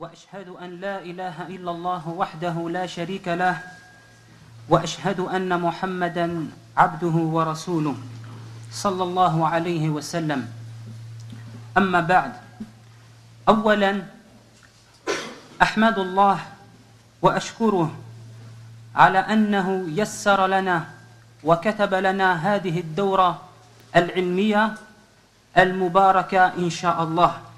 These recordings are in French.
وأشهد أن لا إله إلا الله وحده لا شريك له وأشهد أن محمدا عبده ورسوله صلى الله عليه وسلم. أما بعد اولا أحمد الله وأشكره على أنه يسر لنا وكتب لنا هذه الدورة العلمية المباركة إن شاء الله.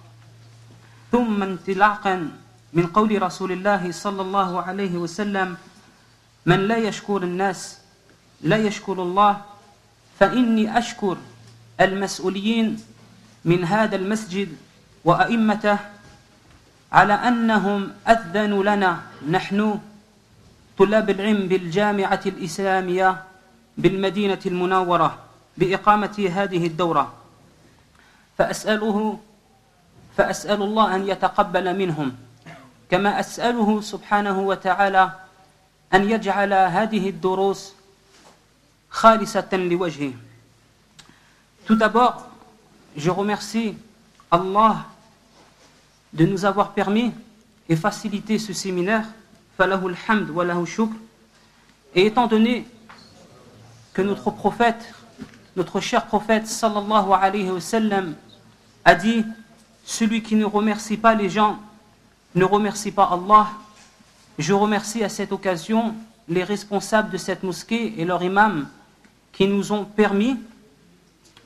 ثم انطلاقا من قول رسول الله صلى الله عليه وسلم من لا يشكر الناس لا يشكر الله فإني أشكر المسؤولين من هذا المسجد وأئمته على أنهم أذنوا لنا نحن طلاب العلم بالجامعة الإسلامية بالمدينة المنورة بإقامة هذه الدورة. فأسأله فاسال الله ان يتقبل منهم كما اساله سبحانه وتعالى ان يجعل هذه الدروس خالصه لوجهه Tout d'abord, je remercie Allah de nous avoir permis et facilité ce séminaire, falahu alhamd wa lahu shukr, et étant donné que notre prophète, notre cher prophète sallallahu alayhi wa sallam a dit celui qui ne remercie pas les gens ne remercie pas Allah. Je remercie à cette occasion les responsables de cette mosquée et leur imam qui nous ont permis,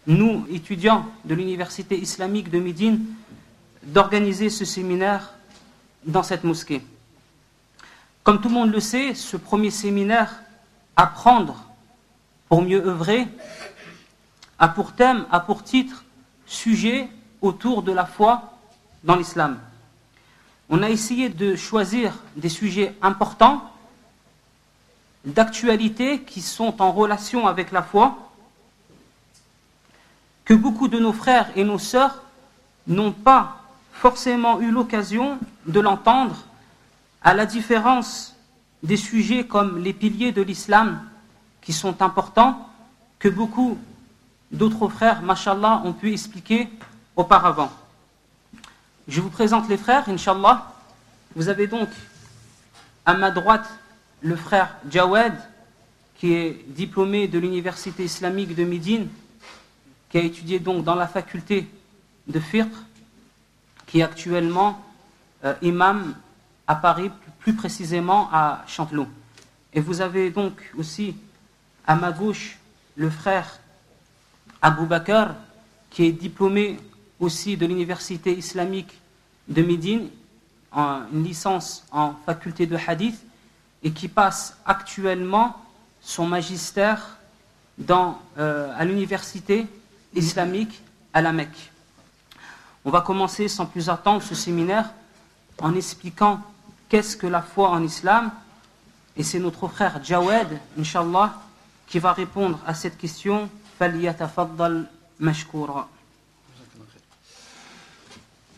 nous étudiants de l'université islamique de Médine, d'organiser ce séminaire dans cette mosquée. Comme tout le monde le sait, ce premier séminaire, Apprendre pour mieux œuvrer, a pour thème, a pour titre, sujet autour de la foi dans l'islam. On a essayé de choisir des sujets importants, d'actualité qui sont en relation avec la foi, que beaucoup de nos frères et nos sœurs n'ont pas forcément eu l'occasion de l'entendre, à la différence des sujets comme les piliers de l'islam, qui sont importants, que beaucoup d'autres frères, mashallah, ont pu expliquer auparavant. Je vous présente les frères, inshallah. Vous avez donc à ma droite le frère Jawed, qui est diplômé de l'université islamique de Médine, qui a étudié donc dans la faculté de Fiqh, qui est actuellement euh, imam à Paris, plus précisément à Chanteloup. Et vous avez donc aussi à ma gauche le frère Abou Bakr, qui est diplômé aussi de l'université islamique de Médine, en une licence en faculté de hadith, et qui passe actuellement son magistère dans, euh, à l'université islamique à la Mecque. On va commencer sans plus attendre ce séminaire en expliquant qu'est-ce que la foi en islam, et c'est notre frère Jawed, inshallah, qui va répondre à cette question. فليتفضل مشكورا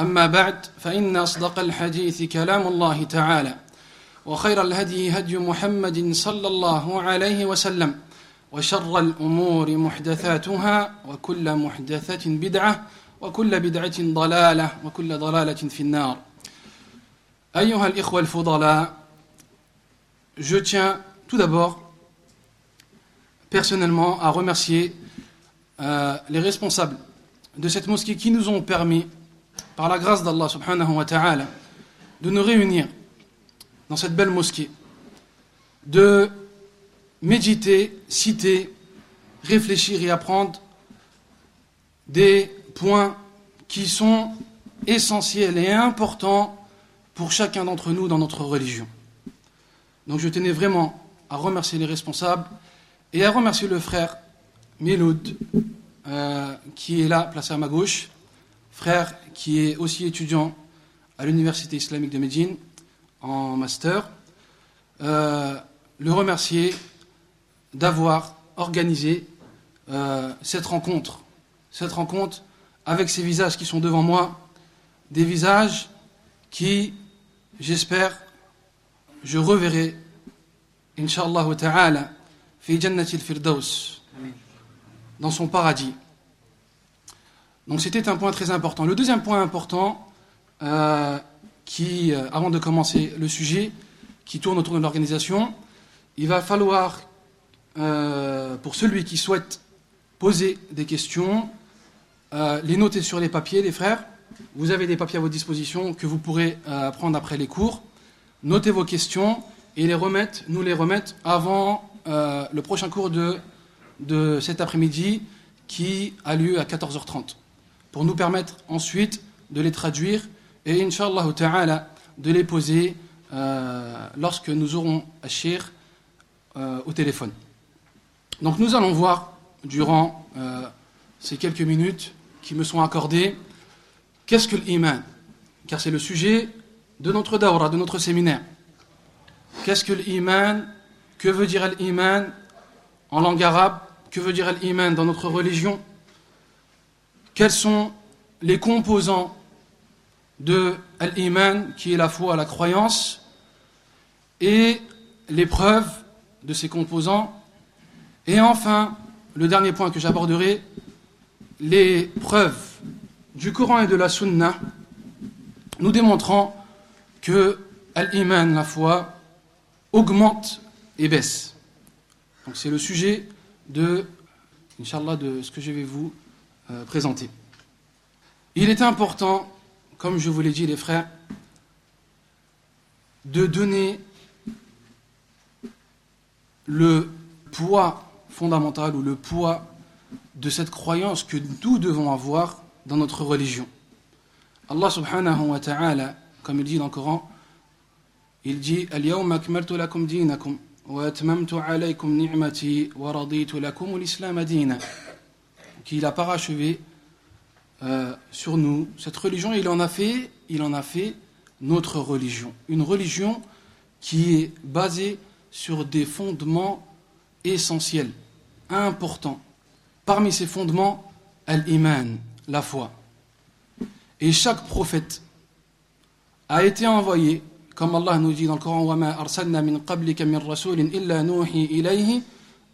أما بعد فإن أصدق الحديث كلام الله تعالى وخير الهدي هدي محمد صلى الله عليه وسلم وشر الأمور محدثاتها وكل محدثة بدعة وكل بدعة ضلالة وكل ضلالة في النار. أيها الإخوة الفضلاء Je tiens tout d'abord personnellement à remercier euh, les responsables de cette mosquée qui nous ont permis, par la grâce d'Allah subhanahu wa ta'ala, de nous réunir dans cette belle mosquée de méditer, citer, réfléchir et apprendre des points qui sont essentiels et importants pour chacun d'entre nous dans notre religion. Donc je tenais vraiment à remercier les responsables et à remercier le frère Miloud, euh, qui est là, placé à ma gauche, frère qui est aussi étudiant à l'Université islamique de Médine en master. Euh, le remercier d'avoir organisé euh, cette rencontre, cette rencontre avec ces visages qui sont devant moi, des visages qui, j'espère, je reverrai, Inch'Allah ta'ala, fi jannatil firdaus, dans son paradis. Donc c'était un point très important. Le deuxième point important, euh, euh, avant de commencer le sujet, qui tourne autour de l'organisation, il va falloir, euh, pour celui qui souhaite poser des questions, les noter sur les papiers, les frères. Vous avez des papiers à votre disposition que vous pourrez prendre après les cours. Notez vos questions et nous les remettre avant le prochain cours de, de cet après-midi qui a lieu à 14h30 pour nous permettre ensuite de les traduire et Inch'Allah ta'ala de les poser euh, lorsque nous aurons Achir euh, au téléphone. Donc nous allons voir durant euh, ces quelques minutes qui me sont accordées qu'est-ce que l'iman? Car c'est le sujet de notre dawra, de notre séminaire. Qu'est-ce que l'iman? Que veut dire l'iman en langue arabe? Que veut dire l'iman dans notre religion? Quels sont les composants de l'iman, qui est la foi, la croyance, et les preuves de ces composants? Et enfin, le dernier point que j'aborderai, les preuves du Coran et de la Sunna, nous démontrant que l'iman, la foi, augmente et baisse. Donc c'est le sujet de, Inch'Allah, de ce que je vais vous euh. Il est important comme je vous l'ai dit les frères, de donner le poids fondamental ou le poids de cette croyance que nous devons avoir dans notre religion. Allah subhanahu wa ta'ala, comme il dit dans le Coran, il dit Al-yawma lakum dinakum wa atmamtu alaykum ni'mati wa raditu lakum l'islam dina Qu'il a parachevé euh, sur nous cette religion. Il en a fait, il en a fait notre religion, une religion qui est basée sur des fondements essentiels, importants. Parmi ces fondements, al-iman, la foi. Et chaque prophète a été envoyé, comme Allah nous dit dans le Coran, وَمَا أَرْسَلْنَا مِن قَبْلِكَ مِن رَسُولٍ إِلَّا نُوحِي إِلَيْهِ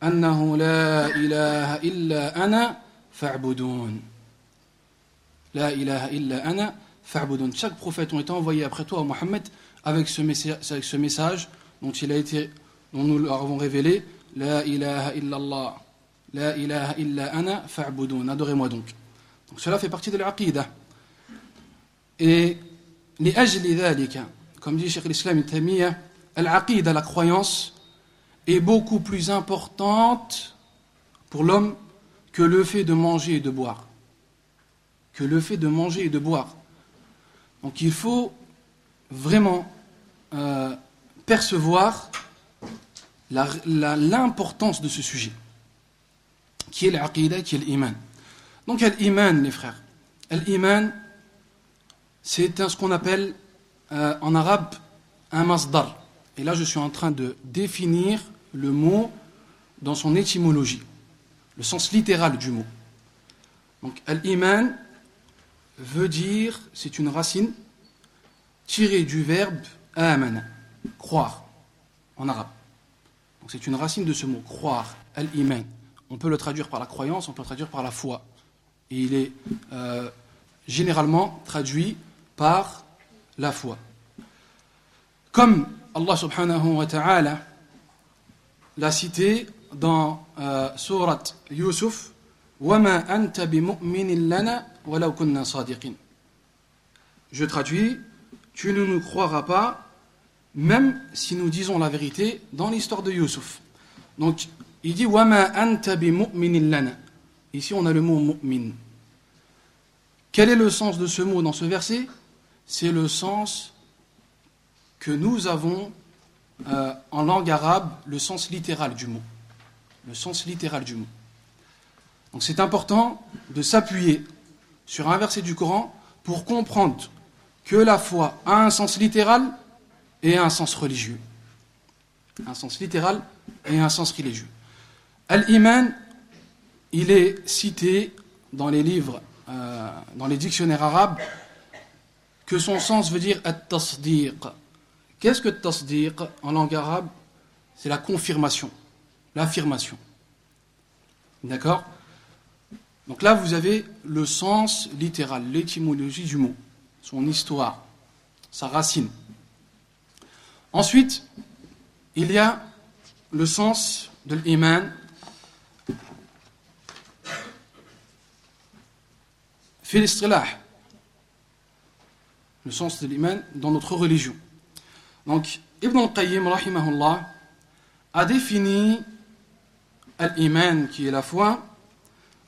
أَنَّهُ لَا إِلَهَ إِلَّا أَنَا فَاعْبُدُونَ la ilaha illa ana fa'budun. Chaque prophète ont été envoyés après toi, Mohammed, avec ce, message, avec ce message dont il a été, dont nous leur avons révélé, la ilaha illallah, la ilaha illa ana fa'budun. Adorez-moi donc. Donc cela fait partie de l'aqidah. Et les ajli dhalika, comme dit Cheikh l'Islam Tamiya, l'aqidah, la croyance, est beaucoup plus importante pour l'homme que le fait de manger et de boire que le fait de manger et de boire. Donc il faut vraiment euh, percevoir l'importance de ce sujet, qui est l'aqidah, qui est l'iman. Donc l'iman, les frères. L'iman, c'est ce qu'on appelle euh, en arabe un masdar. Et là, je suis en train de définir le mot dans son étymologie, le sens littéral du mot. Donc, l'iman, veut dire, c'est une racine tirée du verbe amana, croire, en arabe. Donc c'est une racine de ce mot, croire, al-iman. On peut le traduire par la croyance, on peut le traduire par la foi. Et il est euh, généralement traduit par la foi. Comme Allah subhanahu wa ta'ala l'a cité dans euh, Surat je traduis, tu ne nous croiras pas même si nous disons la vérité dans l'histoire de Yusuf. Donc, il dit Wama anta lana. Ici, on a le mot mu'min. Quel est le sens de ce mot dans ce verset? C'est le sens que nous avons euh, en langue arabe, le sens littéral du mot. Le sens littéral du mot. Donc c'est important de s'appuyer sur un verset du Coran pour comprendre que la foi a un sens littéral et un sens religieux. Un sens littéral et un sens religieux. Al-Iman, il est cité dans les livres, euh, dans les dictionnaires arabes, que son sens veut dire at-tasdiq. Qu'est-ce que tasdiq en langue arabe? C'est la confirmation, l'affirmation. D'accord? Donc là, vous avez le sens littéral, l'étymologie du mot, son histoire, sa racine. Ensuite, il y a le sens de l'iman le sens de l'iman dans notre religion. Donc, Ibn al-Qayyim, a défini l'iman, qui est la foi,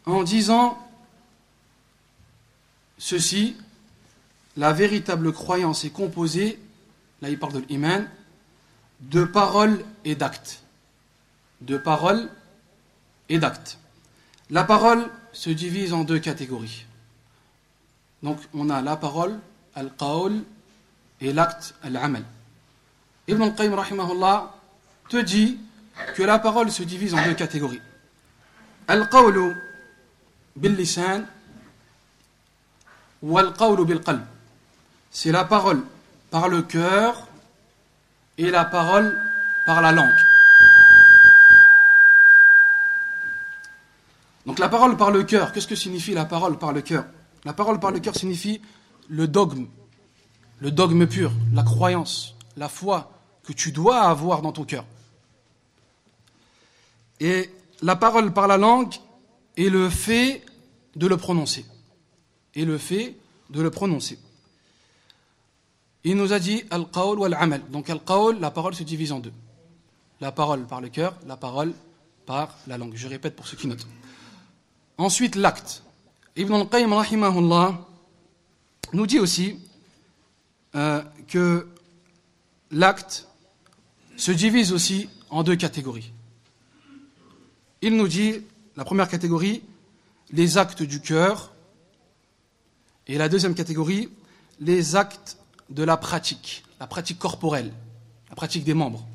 en disant ceci, la véritable croyance est composée, là il parle de l'iman, de paroles et d'actes. De paroles et d'actes. La parole se divise en deux catégories. Donc on a la parole, al-qawl, et l'acte, al-amal. Ibn al-Qayyim rahimahullah te dit que la parole se divise en deux catégories. Al-qawlu bil-lisan ou al-qawlu bil-qalb. C'est la parole par le cœur et la parole par la langue. Donc la parole par le cœur, qu'est-ce que signifie la parole par le cœur? La parole par le cœur signifie le dogme, le dogme pur, la croyance, la foi, que tu dois avoir dans ton cœur. Et la parole par la langue est le fait de le prononcer. Et le fait de le prononcer. Il nous a dit al-qawl ou al-amal. Donc al-qawl, la parole se divise en deux. La parole par le cœur, la parole par la langue. Je répète pour ceux qui notent. Ensuite, l'acte. Ibn al-Qayyim rahimahullah nous dit aussi euh, que l'acte se divise aussi en deux catégories. Il nous dit, la première catégorie, les actes du cœur, et la deuxième catégorie, les actes de la pratique, la pratique corporelle, la pratique des membres.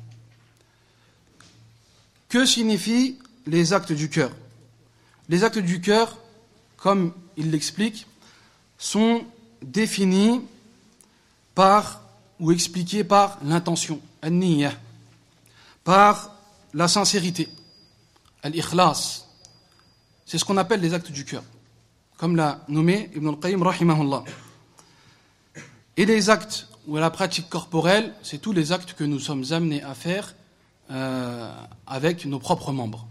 Que signifient les actes du cœur? Les actes du cœur, comme il l'explique, sont définis par ou expliqués par l'intention, par la sincérité, al-ikhlas. C'est ce qu'on appelle les actes du cœur, comme l'a nommé Ibn al-Qayyim rahimahullah. Et les actes ou la pratique corporelle, c'est tous les actes que nous sommes amenés à faire euh, avec nos propres membres.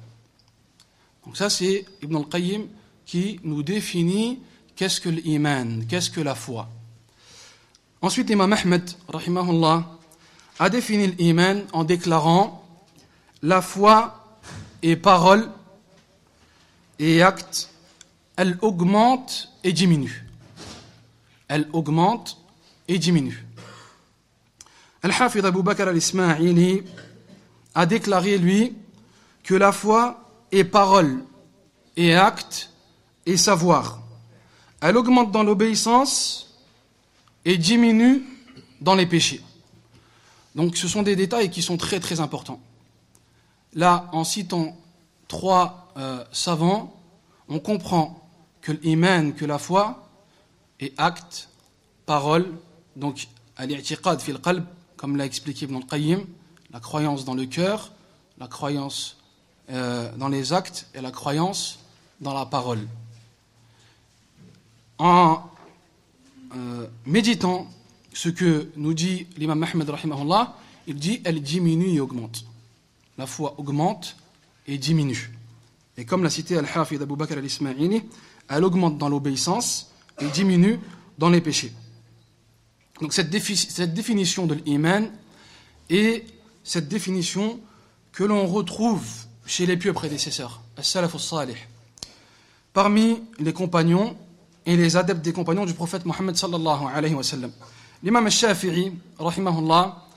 Donc ça, c'est Ibn al-Qayyim qui nous définit qu'est-ce que l'iman, qu'est-ce que la foi. Ensuite, l'imam Ahmed, rahimahullah, a défini l'iman en déclarant la foi et parole et acte, elle augmente et diminue. Elle augmente et diminue. Al-Hafid Abu Bakr al-Ismaili a déclaré, lui, que la foi est parole et acte et savoir. Elle augmente dans l'obéissance et diminue dans les péchés. Donc ce sont des détails qui sont très très importants. Là, en citant trois euh, savants, on comprend que l'iman, que la foi, est acte, parole, donc al-i'tiqad comme l'a expliqué Ibn al-Qayyim, la croyance dans le cœur, la croyance euh, dans les actes et la croyance dans la parole. En euh, méditant ce que nous dit l'imam Ahmed il dit elle diminue et augmente. La foi augmente et diminue. Et comme l'a cité Al-Hafid Abu Bakr al-Ismaili, elle augmente dans l'obéissance et diminue dans les péchés. Donc cette, définition de l'iman et cette définition que l'on retrouve chez les pieux prédécesseurs, as-salaf salih parmi les compagnons et les adeptes des compagnons du prophète Mohammed sallallahu alayhi wa sallam. L'imam al-Shafi'i, rahimahullah,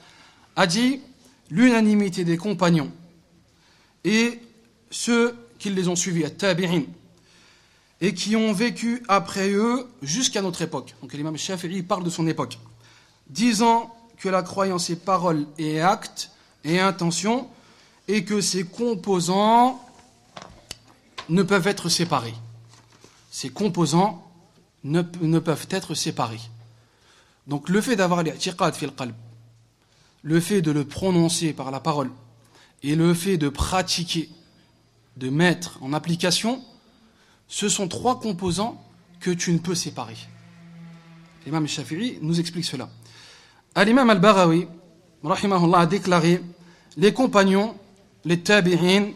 a dit l'unanimité des compagnons et ceux qui les ont suivis, at-tabi'in, et qui ont vécu après eux jusqu'à notre époque. Donc l'imam Shafi'i parle de son époque, disant que la croyance est parole et acte et intention, et que ces composants ne peuvent être séparés. Ces composants ne, ne peuvent être séparés. Donc le fait d'avoir l'i'tiqad fil qalb, le fait de le prononcer par la parole, et le fait de pratiquer, de mettre en application, ce sont trois composants que tu ne peux séparer. L'imam Shafi'i nous explique cela. Al-imam al-Barawi, rahimahullah, a déclaré les compagnons, les tabi'in,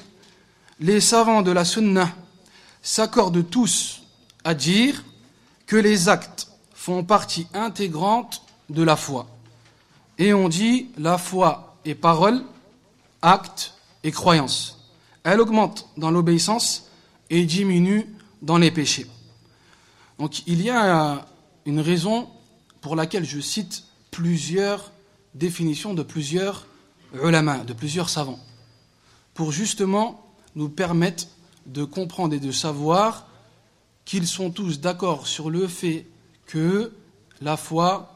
les savants de la sunnah s'accordent tous à dire que les actes font partie intégrante de la foi. Et on dit la foi est parole, acte et croyance. Elle augmente dans l'obéissance et diminue dans les péchés. Donc il y a une raison pour laquelle je cite plusieurs définitions de plusieurs ulama, de plusieurs savants, pour justement nous permettre de comprendre et de savoir qu'ils sont tous d'accord sur le fait que la foi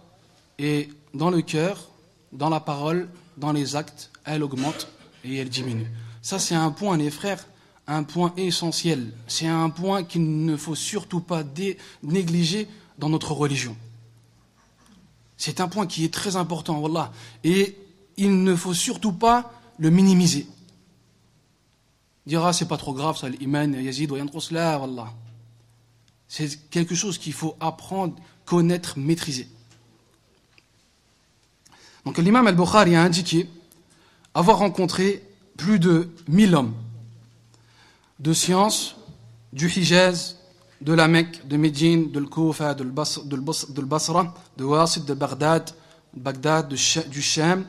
est dans le cœur, dans la parole, dans les actes, elle augmente et elle diminue. Ça, c'est un point, les frères, un point essentiel. C'est un point qu'il ne faut surtout pas négliger dans notre religion. C'est un point qui est très important, wallah. Et il ne faut surtout pas le minimiser. Dira, c'est pas trop grave, ça, l'iman, yazid, wallah. C'est quelque chose qu'il faut apprendre, connaître, maîtriser. Donc l'imam al-Bukhari a indiqué avoir rencontré plus de 1000 hommes de sciences du Hijaz, de la Mecque, de Médine, de l'Koufa, de l'Basra, de Wasit, de Bagdad, Bagdad du Sham.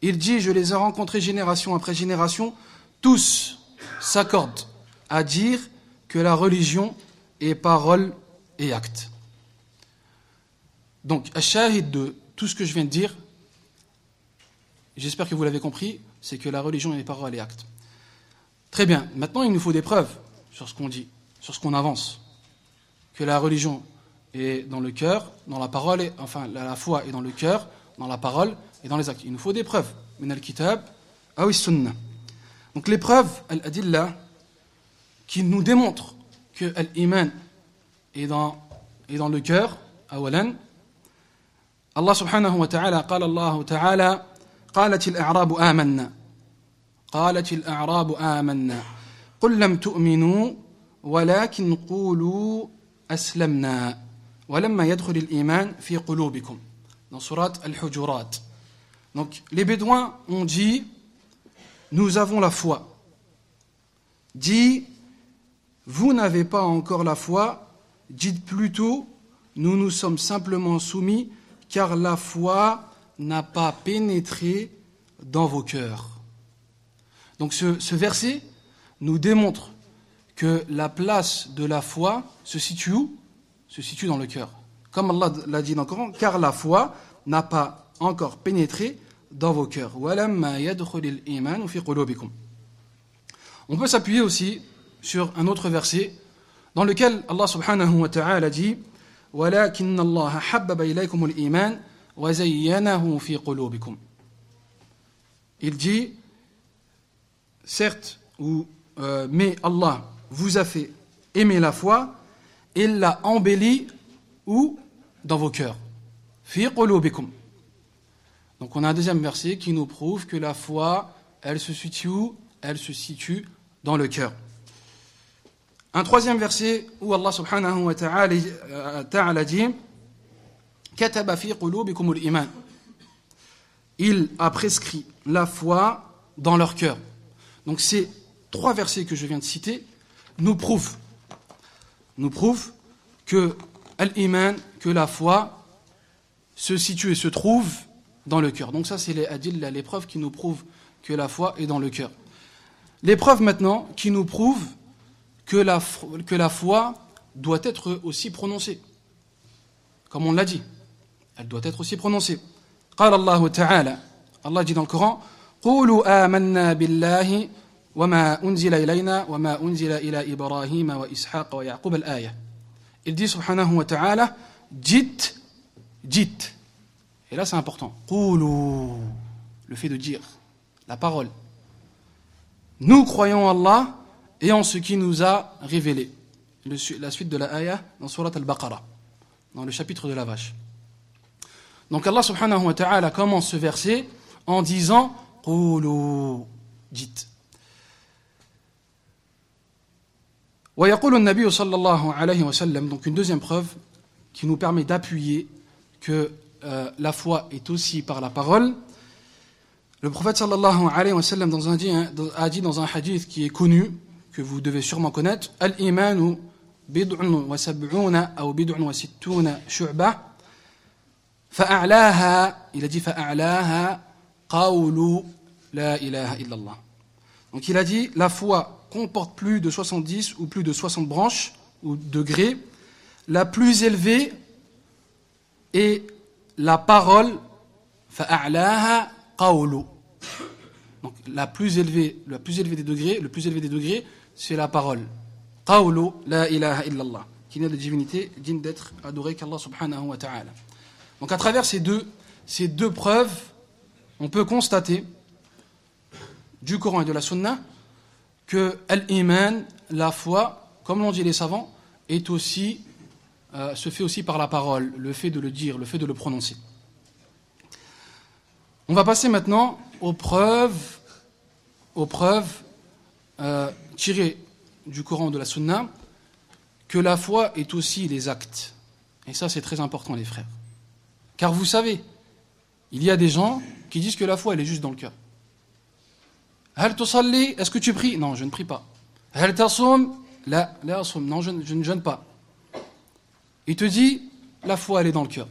Il dit, je les ai rencontrés génération après génération, tous s'accordent à dire que la religion est parole et acte. Donc, à shahid de tout ce que je viens de dire, j'espère que vous l'avez compris, c'est que la religion est parole et acte. Très bien, maintenant il nous faut des preuves sur ce qu'on dit, sur ce qu'on avance. Que la religion est dans le cœur, dans la parole, et, enfin la, foi est dans le cœur, dans la parole et dans les actes. Il nous faut des preuves. Min al-kitab, sunnah. Donc les preuves, al-adillah, qui nous démontrent que l'iman est dans, est dans le cœur, awalan. Allah subhanahu wa ta'ala, قال الله ta'ala, قالت الأعراب آمنا قالت الأعراب آمنا قل لم تؤمنوا ولكن قولوا أسلمنا ولما يدخل الإيمان في قلوبكم dans surat Al-Hujurat. Donc les Bédouins ont dit nous avons la foi. Dit vous n'avez pas encore la foi, dites plutôt nous nous sommes simplement soumis car la foi n'a pas pénétré dans vos cœurs. Donc ce, ce, verset nous démontre que la place de la foi se situe où? Se situe dans le cœur. Comme Allah l'a dit dans le Coran, car la foi n'a pas encore pénétré dans vos cœurs. On peut s'appuyer aussi sur un autre verset dans lequel Allah subhanahu wa ta'ala dit « Walakin Allah » il dit, certes, ou, euh, mais Allah vous a fait aimer la foi et l'a embellie où Dans vos cœurs. Donc on a un deuxième verset qui nous prouve que la foi, elle se situe où? Elle se situe dans le cœur. Un troisième verset où Allah subhanahu wa ta'ala euh, dit il a prescrit la foi dans leur cœur. Donc ces trois versets que je viens de citer nous prouvent, nous prouvent que que la foi se situe et se trouve dans le cœur. Donc ça, c'est les les preuves qui nous prouvent que la foi est dans le cœur. Les preuves maintenant qui nous prouvent que la, que la foi doit être aussi prononcée. Comme on l'a dit, elle doit être aussi prononcée. قال الله تعالى Allah dit dans le Coran قولوا آمنا بالله وما أنزل إلينا وما أنزل إلى إبراهيم وإسحاق ويعقوب الآية Il dit subhanahu wa ta'ala dites, dites. Et là c'est important. قولوا le fait de dire, la parole. Nous croyons Allah et en ce qui nous a révélé. la suite de la ayah dans Surat al-Baqarah, dans le chapitre de la vache. Donc Allah subhanahu wa ta'ala commence ce verset en disant Qulu, dites. ويقول النبي صلى الله عليه وسلم donc une deuxième preuve qui nous permet d'appuyer que euh, la foi est aussi par la parole le prophète sallallahu alayhi wa sallam dans un, a dit dans un hadith qui est connu que vous devez sûrement connaître al-imanu bid'un wa sab'una ou bid'un wa sittuna shu'bah fa'a'laha il a dit fa'a'laha qawlu la ilaha illallah donc il a dit la foi comporte plus de 70 ou plus de 60 branches ou degrés. La plus élevée est la parole fa'a'laha qawlu. Donc la plus élevée, la plus élevée des degrés, le plus élevé des degrés, c'est la parole. Qawlu la ilaha illallah, qui n'est de divinité digne d'être adoré qu'Allah subhanahu wa ta'ala. Donc à travers ces deux, ces deux preuves, on peut constater du Coran et de la Sunna que l'iman, la foi, comme l'ont dit les savants, est aussi, euh, se fait aussi par la parole, le fait de le dire, le fait de le prononcer. On va passer maintenant aux preuves, aux preuves euh, tirées du Coran de la Sunna, que la foi est aussi les actes. Et ça, c'est très important, les frères. Car vous savez, il y a des gens qui disent que la foi, elle est juste dans le cœur. Est-ce que tu pries? Non, je ne prie pas. Non, je, je ne jeûne pas. Il te dit, la foi, elle est dans le cœur.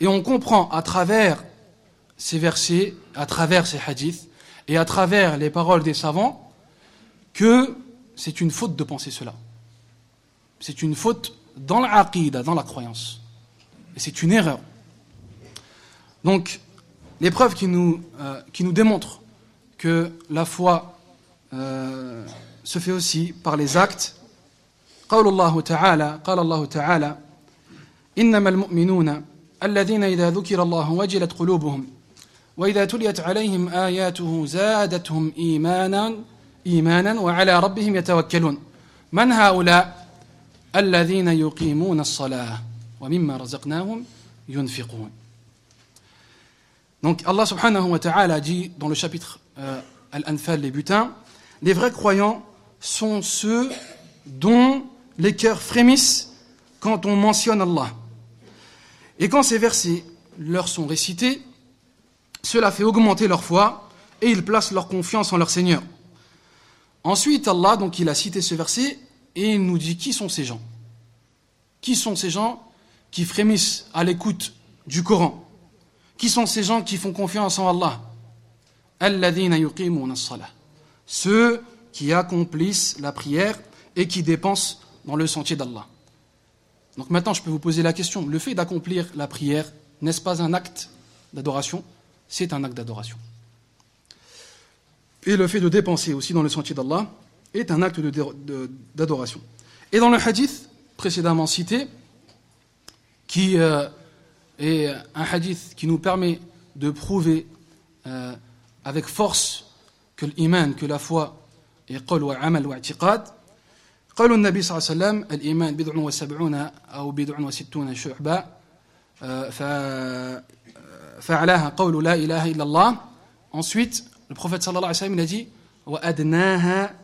Et on comprend à travers ces versets, à travers ces hadiths, et à travers les paroles des savants, que c'est une faute de penser cela. C'est une faute dans l'aqidah, dans la croyance. Et c'est une erreur. Donc, les preuves qui nous, euh, qui nous démontrent que la foi euh, se fait aussi par les actes. قول الله تعالى قال الله تعالى إنما المؤمنون الذين إذا ذكر الله وجلت قلوبهم وإذا تليت عليهم آياته زادتهم إيمانا إيمانا وعلى ربهم يتوكلون من هؤلاء الذين يقيمون الصلاة ومما رزقناهم ينفقون donc Allah subhanahu wa ta'ala dit dans le chapitre euh, Al-Anfal, les butins, les vrais croyants sont ceux dont les cœurs frémissent quand on mentionne Allah. Et quand ces versets leur sont récités, cela fait augmenter leur foi et ils placent leur confiance en leur Seigneur. Ensuite, Allah, donc, il a cité ce verset et il nous dit qui sont ces gens Qui sont ces gens qui frémissent à l'écoute du Coran Qui sont ces gens qui font confiance en Allah ceux qui accomplissent la prière et qui dépensent dans le sentier d'Allah. Donc maintenant, je peux vous poser la question, le fait d'accomplir la prière, n'est-ce pas un acte d'adoration? C'est un acte d'adoration. Et le fait de dépenser aussi dans le sentier d'Allah est un acte d'adoration. Et dans le hadith précédemment cité, qui euh, est un hadith qui nous permet de prouver euh, avec force que l'iman, que la foi est قول وعمل واعتقاد قالوا النبي صلى الله عليه وسلم الإيمان بضع وسبعون أو بضع وستون شعبة فعلاها قول لا إله إلا الله ensuite le prophète صلى الله عليه وسلم il a dit وأدناها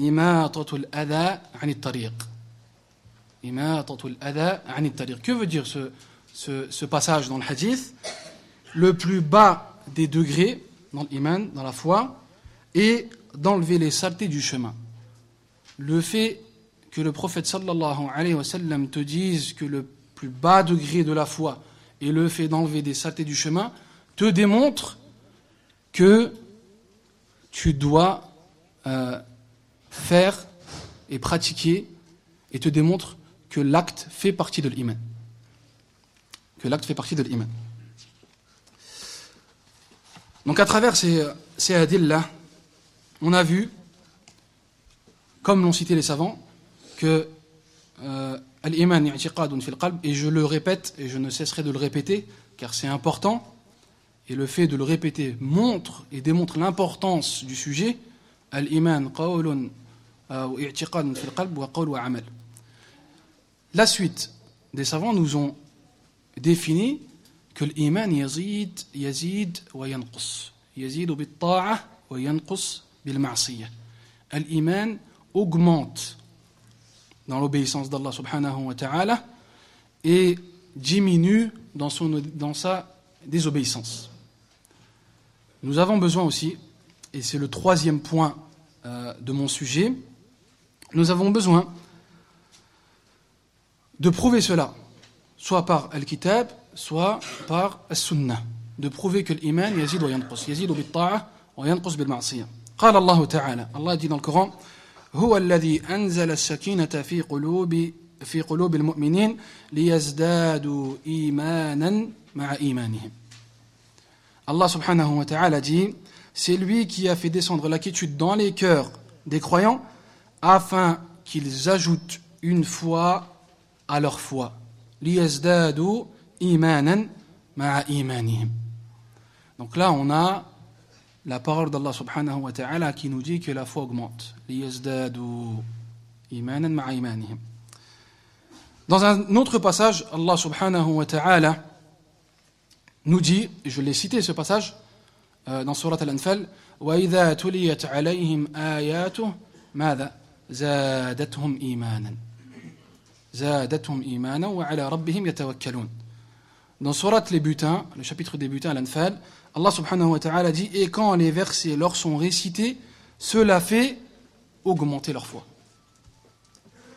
إماطة الأذى عن الطريق que veut dire ce, passage dans le hadith? Le plus bas des degrés dans l'iman, dans la foi, et d'enlever les saletés du chemin. Le fait que le prophète sallallahu alayhi wa sallam te dise que le plus bas degré de la foi et le fait d'enlever des saletés du chemin te démontre que tu dois euh, faire et pratiquer et te démontre que l'acte fait partie de l'iman. Que l'acte fait partie de l'iman. Donc à travers ces, ces hadiths-là, on a vu, comme l'ont cité les savants, que euh, l'iman fil qalb, et je le répète, et je ne cesserai de le répéter, car c'est important, et le fait de le répéter montre et démontre l'importance du sujet, al-iman qawlun euh, fil qalb wa wa amal. La suite des savants nous ont défini que l'iman yazid, yazid wa yanqus. Yazid bil ta'a wa yanqus bil ma'siyah. L'iman augmente dans l'obéissance d'Allah subhanahu wa ta'ala et diminue dans, son, dans sa désobéissance. Nous avons besoin aussi, et c'est le troisième point euh, de mon sujet, nous avons besoin de prouver cela, soit par Al-Kitab, soit par Al-Sunnah, de prouver que l'iman yazid wa yanqus, yazid bil ta'a wa yanqus bil ma'siyah. قال الله تعالى Allah dit dans le Coran هو الذي أنزل السكينة في قلوب في قلوب المؤمنين ليزدادوا إيمانا مع إيمانهم Allah subhanahu wa ta'ala dit c'est lui qui a fait descendre la quiétude dans les cœurs des croyants afin qu'ils ajoutent une foi à leur foi. لِيَزْدَادُوا إِيمَانًا مَعَ إِيمَانِهِمْ Donc là, on a la parole d'Allah subhanahu wa ta'ala qui nous dit que la foi augmente. لِيَزْدَادُوا إِيمَانًا مَعَ إِيمَانِهِمْ Dans un autre passage, Allah subhanahu wa ta'ala nous dit, et je l'ai cité ce passage, euh, dans Surat Al-Anfal, وَإِذَا تُلِيَتْ عَلَيْهِمْ آيَاتُهُ ماذا زادتهم إيمانا زادتهم إيمانا وعلى ربهم يتوكلون Dans Surat les butins, le chapitre des butins, l'Anfal, Allah subhanahu wa ta'ala dit Et quand les versets leur sont récités, cela fait augmenter leur foi.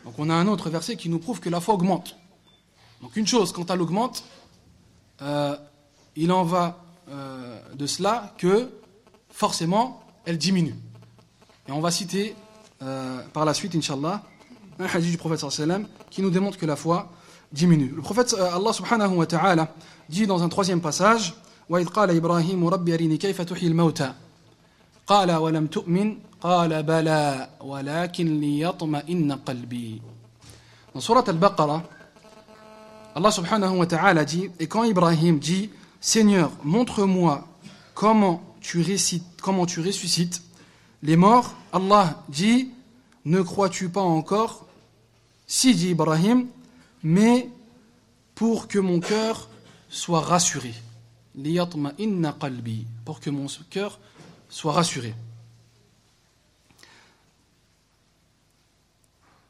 Donc on a un autre verset qui nous prouve que la foi augmente. Donc une chose, quand elle augmente, euh, il en va euh, de cela que forcément elle diminue. Et on va citer euh, par la suite, Inch'Allah, un hadith du prophète sallam qui nous démontre que la foi diminue. Le prophète euh, Allah subhanahu wa ta'ala dit dans un troisième passage وَإِذْ قَالَ إِبْرَاهِيمُ رَبِّ أَرِنِي كَيْفَ تُحْيِي الْمَوْتَى قَالَ وَلَمْ تُؤْمِنْ قَالَ بَلَى وَلَكِنْ لِيَطْمَئِنَّ قَلْبِي Dans Surat Al-Baqarah, Allah subhanahu wa ta'ala dit, et quand Ibrahim dit, Seigneur, montre-moi comment tu récites, comment tu ressuscites les morts, Allah dit, ne crois-tu pas encore Si dit Ibrahim, mais pour que mon cœur soit rassuré. Pour que mon cœur soit rassuré.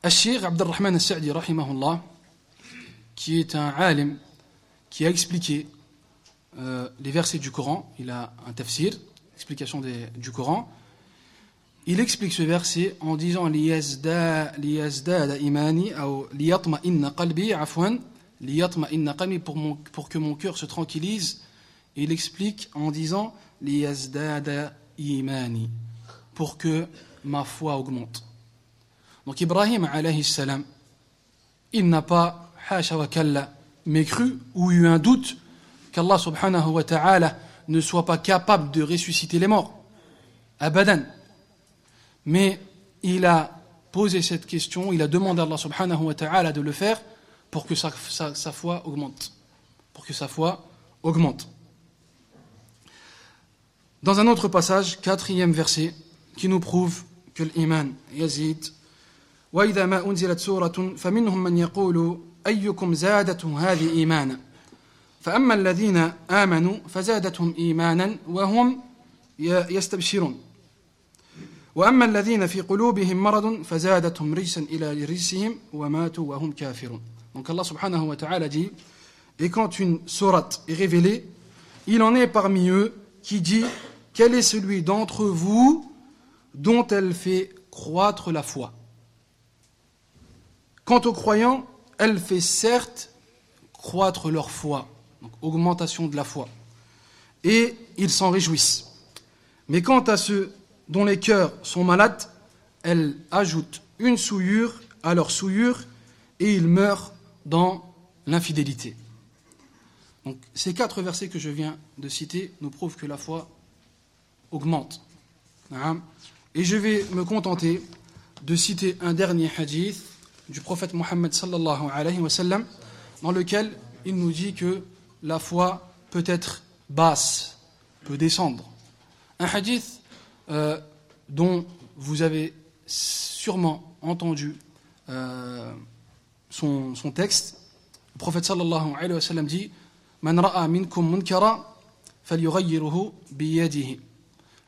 Ashir Abdurrahman al-Sa'di, qui est un alim, qui a expliqué euh, les versets du Coran, il a un tafsir, explication du Coran, il explique ce verset en disant afwan pour, pour que mon cœur se tranquillise. Il explique en disant pour que ma foi augmente. Donc Ibrahim il n'a pas hasha wa kalla, mais cru ou eu un doute qu'Allah subhanahu wa ta'ala ne soit pas capable de ressusciter les morts. Abadan. Mais il a posé cette question, il a demandé à Allah subhanahu wa ta'ala de le faire pour que sa, foi augmente. Pour que sa foi augmente. Dans un autre passage, quatrième verset, qui nous prouve que l'iman yazid. وإذا ما أنزلت سورة فمنهم من يقول أيكم زادته هذه إيمانا فأما الذين آمنوا فزادتهم إيمانا وهم يستبشرون وأما الذين في قلوبهم مرض فزادتهم رجسا إلى رجسهم وماتوا وهم كافرون Donc Allah subhanahu wa ta'ala dit Et quand une sourate est révélée, il en est parmi eux qui dit Quel est celui d'entre vous dont elle fait croître la foi Quant aux croyants, elle fait certes croître leur foi. donc augmentation de la foi. Et ils s'en réjouissent. Mais quant à ceux dont les cœurs sont malades, elles ajoutent une souillure à leur souillure et ils meurent dans l'infidélité. Donc ces quatre versets que je viens de citer nous prouvent que la foi augmente. Hein? Et je vais me contenter de citer un dernier hadith du prophète Mohammed dans lequel il nous dit que la foi peut être basse, peut descendre. Un hadith euh, dont vous avez sûrement entendu euh, son, son, texte. Le prophète sallallahu alayhi wa sallam dit Man ra'a minkum munkara falyughayyirhu biyadihi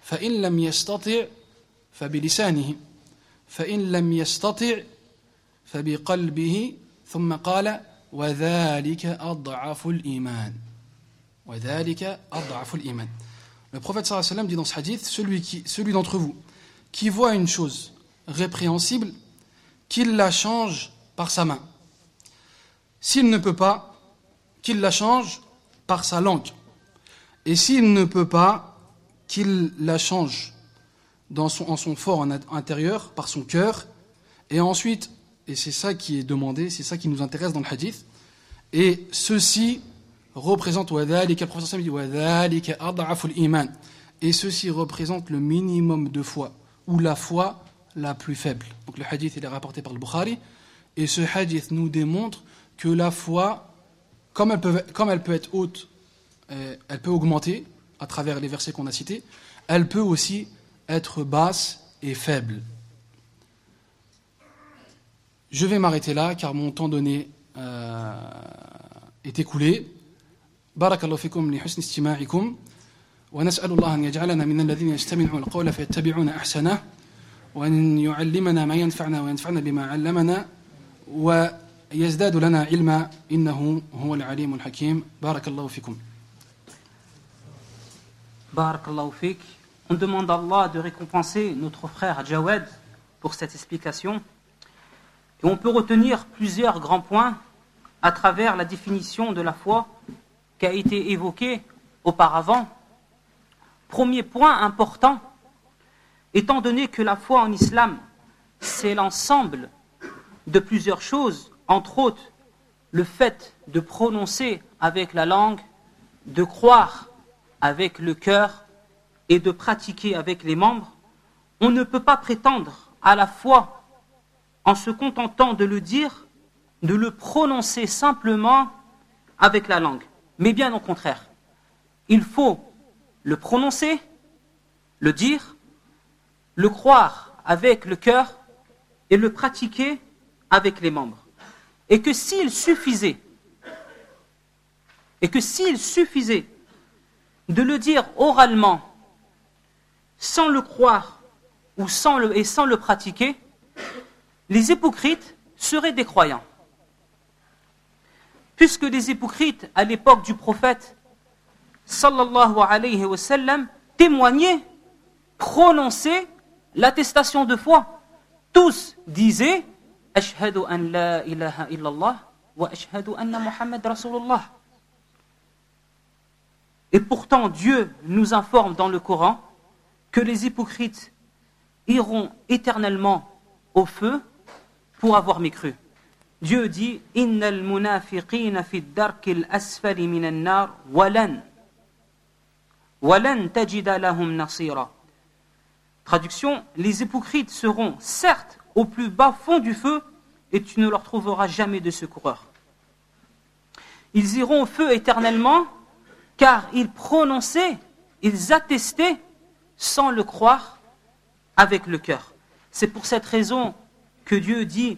fa in lam yastati' fa bilisanihi fa in lam yastati' fa biqalbihi thumma qala وذلك أضعف الإيمان وذلك أضعف الإيمان le prophète sallallahu alayhi dit dans ce hadith celui, d'entre vous qui voit une chose répréhensible, qu'il la change par sa main. S'il ne peut pas, qu'il la change par sa langue. Et s'il ne peut pas, qu'il la change en son fort intérieur, par son cœur. Et ensuite, et c'est ça qui est demandé, c'est ça qui nous intéresse dans le hadith, et ceci représente, et ceci représente le minimum de foi ou la foi la plus faible. Donc le hadith il est rapporté par le Bukhari et ce hadith nous démontre que la foi, comme elle peut, comme elle peut être haute, euh, elle peut augmenter à travers les versets qu'on a cités, elle peut aussi être basse et faible. Je vais m'arrêter là car mon temps donné euh, est écoulé. بارك الله فيكم لحسن استماعكم ونسأل الله أن يجعلنا من الذين يستمعون القول فيتبعون أحسنه وأن يعلمنا ما ينفعنا وينفعنا بما علمنا ويزداد لنا علما إنه هو العليم الحكيم. بارك الله فيكم. بارك الله فيك. On demande à Allah de récompenser notre frère Jawed pour cette explication. Et on peut retenir plusieurs grands points à travers la définition de la foi a été évoquée auparavant. Premier point important, étant donné que la foi en islam, c'est l'ensemble de plusieurs choses, entre autres le fait de prononcer avec la langue, de croire avec le cœur et de pratiquer avec les membres, on ne peut pas prétendre à la foi en se contentant de le dire, de le prononcer simplement avec la langue, mais bien au contraire. Il faut le prononcer, le dire, le croire avec le cœur et le pratiquer avec les membres. Et que s'il suffisait, et que s'il suffisait de le dire oralement, sans le croire et sans le pratiquer, les hypocrites seraient des croyants. Puisque les hypocrites, à l'époque du prophète, sallallahu alayhi wa sallam, témoigner, prononcer l'attestation de foi. Tous disaient Ashhadu an la ilaha illallah wa ashhadu anna Muhammad Rasulullah. Et pourtant, Dieu nous informe dans le Coran que les hypocrites iront éternellement au feu pour avoir mécru. Dieu dit Innal munafiqina fi darkil asfali minan nar walan Traduction, les hypocrites seront certes au plus bas fond du feu et tu ne leur trouveras jamais de secoureur. Ils iront au feu éternellement car ils prononçaient, ils attestaient sans le croire avec le cœur. C'est pour cette raison que Dieu dit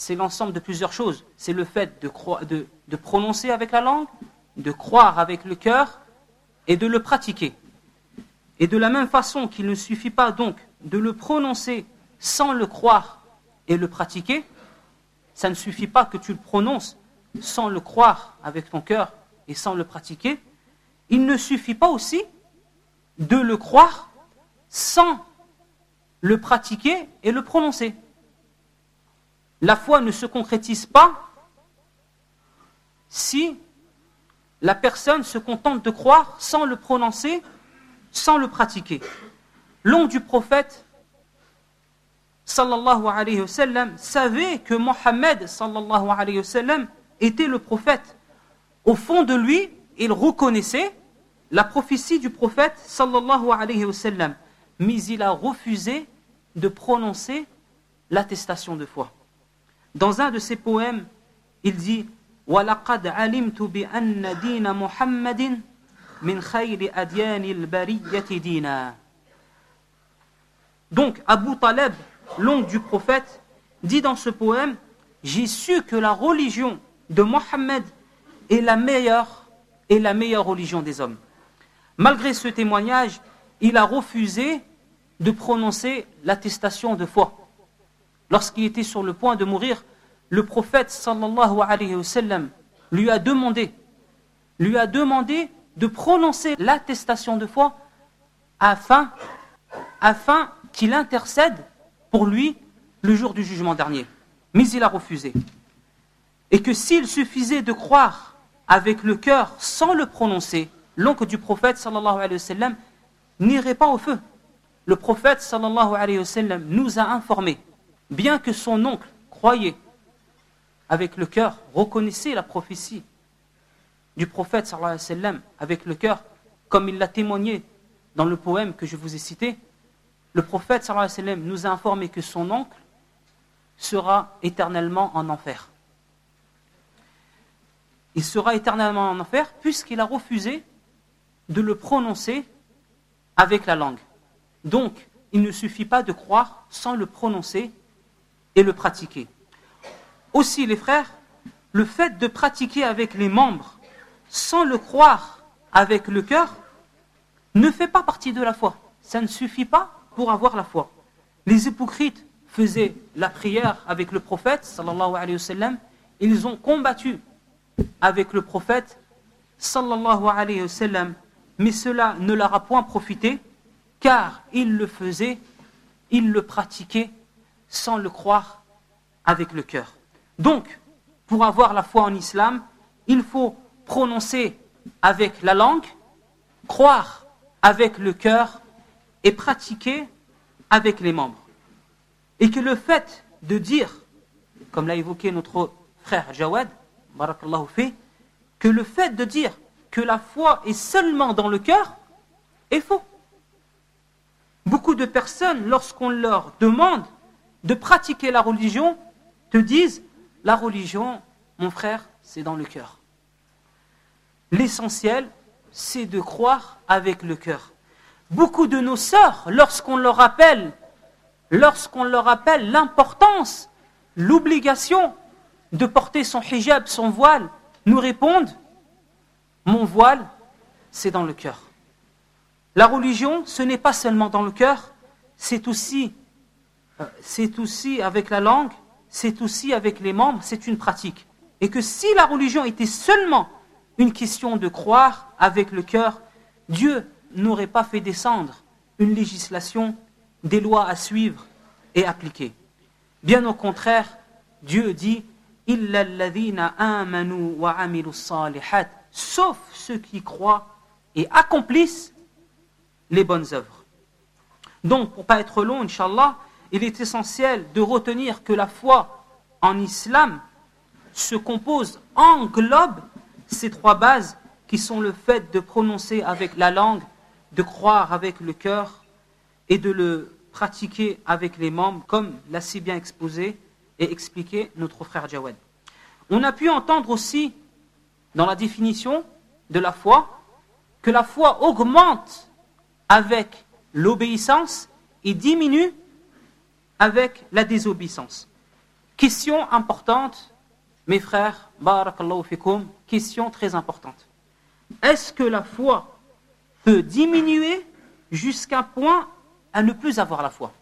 c'est l'ensemble de plusieurs choses. C'est le fait de, prononcer avec la langue, de croire avec le cœur et de le pratiquer. Et de la même façon qu'il ne suffit pas donc de le prononcer sans le croire et le pratiquer, ça ne suffit pas que tu le prononces sans le croire avec ton cœur et sans le pratiquer. Il ne suffit pas aussi de le croire sans le pratiquer et le prononcer. La foi ne se concrétise pas si la personne se contente de croire sans le prononcer, sans le pratiquer. L'oncle du prophète sallallahu alayhi wa sallam savait que Mohammed sallallahu alayhi wa sallam était le prophète. Au fond de lui, il reconnaissait la prophétie du prophète sallallahu alayhi wa sallam, mais il a refusé de prononcer l'attestation de foi. Dans un de ses poèmes, il dit وَلَقَدْ عَلِمْتُ بِأَنَّ دِينَ مُحَمَّدٍ مِنْ خَيْرِ أَدْيَانِ الْبَرِيَّةِ دِينًا Donc, Abu Taleb, l'oncle du prophète, dit dans ce poème J'ai su que la religion de Mohammed est la meilleure et la meilleure religion des hommes. Malgré ce témoignage, il a refusé de prononcer l'attestation de foi. Lorsqu'il était sur le point de mourir, le prophète sallallahu lui a demandé, de prononcer l'attestation de foi afin, qu'il intercède pour lui le jour du jugement dernier. Mais il a refusé. Et que s'il suffisait de croire avec le cœur sans le prononcer, l'oncle du prophète sallallahu n'irait pas au feu. Le prophète sallallahu nous a informé, bien que son oncle croyait avec le cœur, reconnaissait la prophétie du prophète sallallahu alayhi sallam avec le cœur, comme il l'a témoigné dans le poème que je vous ai cité, le prophète sallallahu alayhi wa sallam nous a informé que son oncle sera éternellement en enfer. Il sera éternellement en enfer puisqu'il a refusé de le prononcer avec la langue. Donc, il ne suffit pas de croire sans le prononcer et le pratiquer. Aussi, les frères, le fait de pratiquer avec les membres sans le croire avec le cœur ne fait pas partie de la foi. Ça ne suffit pas pour avoir la foi. Les hypocrites faisaient la prière avec le prophète, sallallahu alayhi wa ils ont combattu avec le prophète, sallallahu alayhi wa mais cela ne leur a point profité, car ils le faisaient, ils le pratiquaient sans le croire avec le cœur. Donc, pour avoir la foi en islam, il faut prononcer avec la langue, croire avec le cœur et pratiquer avec les membres. Et que le fait de dire, comme l'a évoqué notre frère Jawad, que le fait de dire que la foi est seulement dans le cœur est faux. Beaucoup de personnes, lorsqu'on leur demande de pratiquer la religion, te disent la religion, mon frère, c'est dans le cœur. L'essentiel, c'est de croire avec le cœur. Beaucoup de nos sœurs, lorsqu'on leur rappelle, lorsqu'on leur rappelle l'importance, l'obligation de porter son hijab, son voile, nous répondent Mon voile, c'est dans le cœur. La religion, ce n'est pas seulement dans le cœur, c'est aussi, c'est aussi avec la langue, c'est aussi avec les membres, c'est une pratique. Et que si la religion était seulement une question de croire avec le cœur, Dieu n'aurait pas fait descendre une législation, des lois à suivre et appliquer. Bien au contraire, Dieu dit sauf ceux qui croient et accomplissent les bonnes œuvres. Donc, pour ne pas être long, Inch'Allah, il est essentiel de retenir que la foi en islam se compose, englobe ces trois bases qui sont le fait de prononcer avec la langue, de croire avec le cœur et de le pratiquer avec les membres, comme l'a si bien exposé et expliqué notre frère Jawad. On a pu entendre aussi dans la définition de la foi que la foi augmente avec l'obéissance et diminue avec la désobéissance. Question importante, mes frères, barakallahu fikum, question très importante. Est-ce que la foi peut diminuer jusqu'à point à ne plus avoir la foi?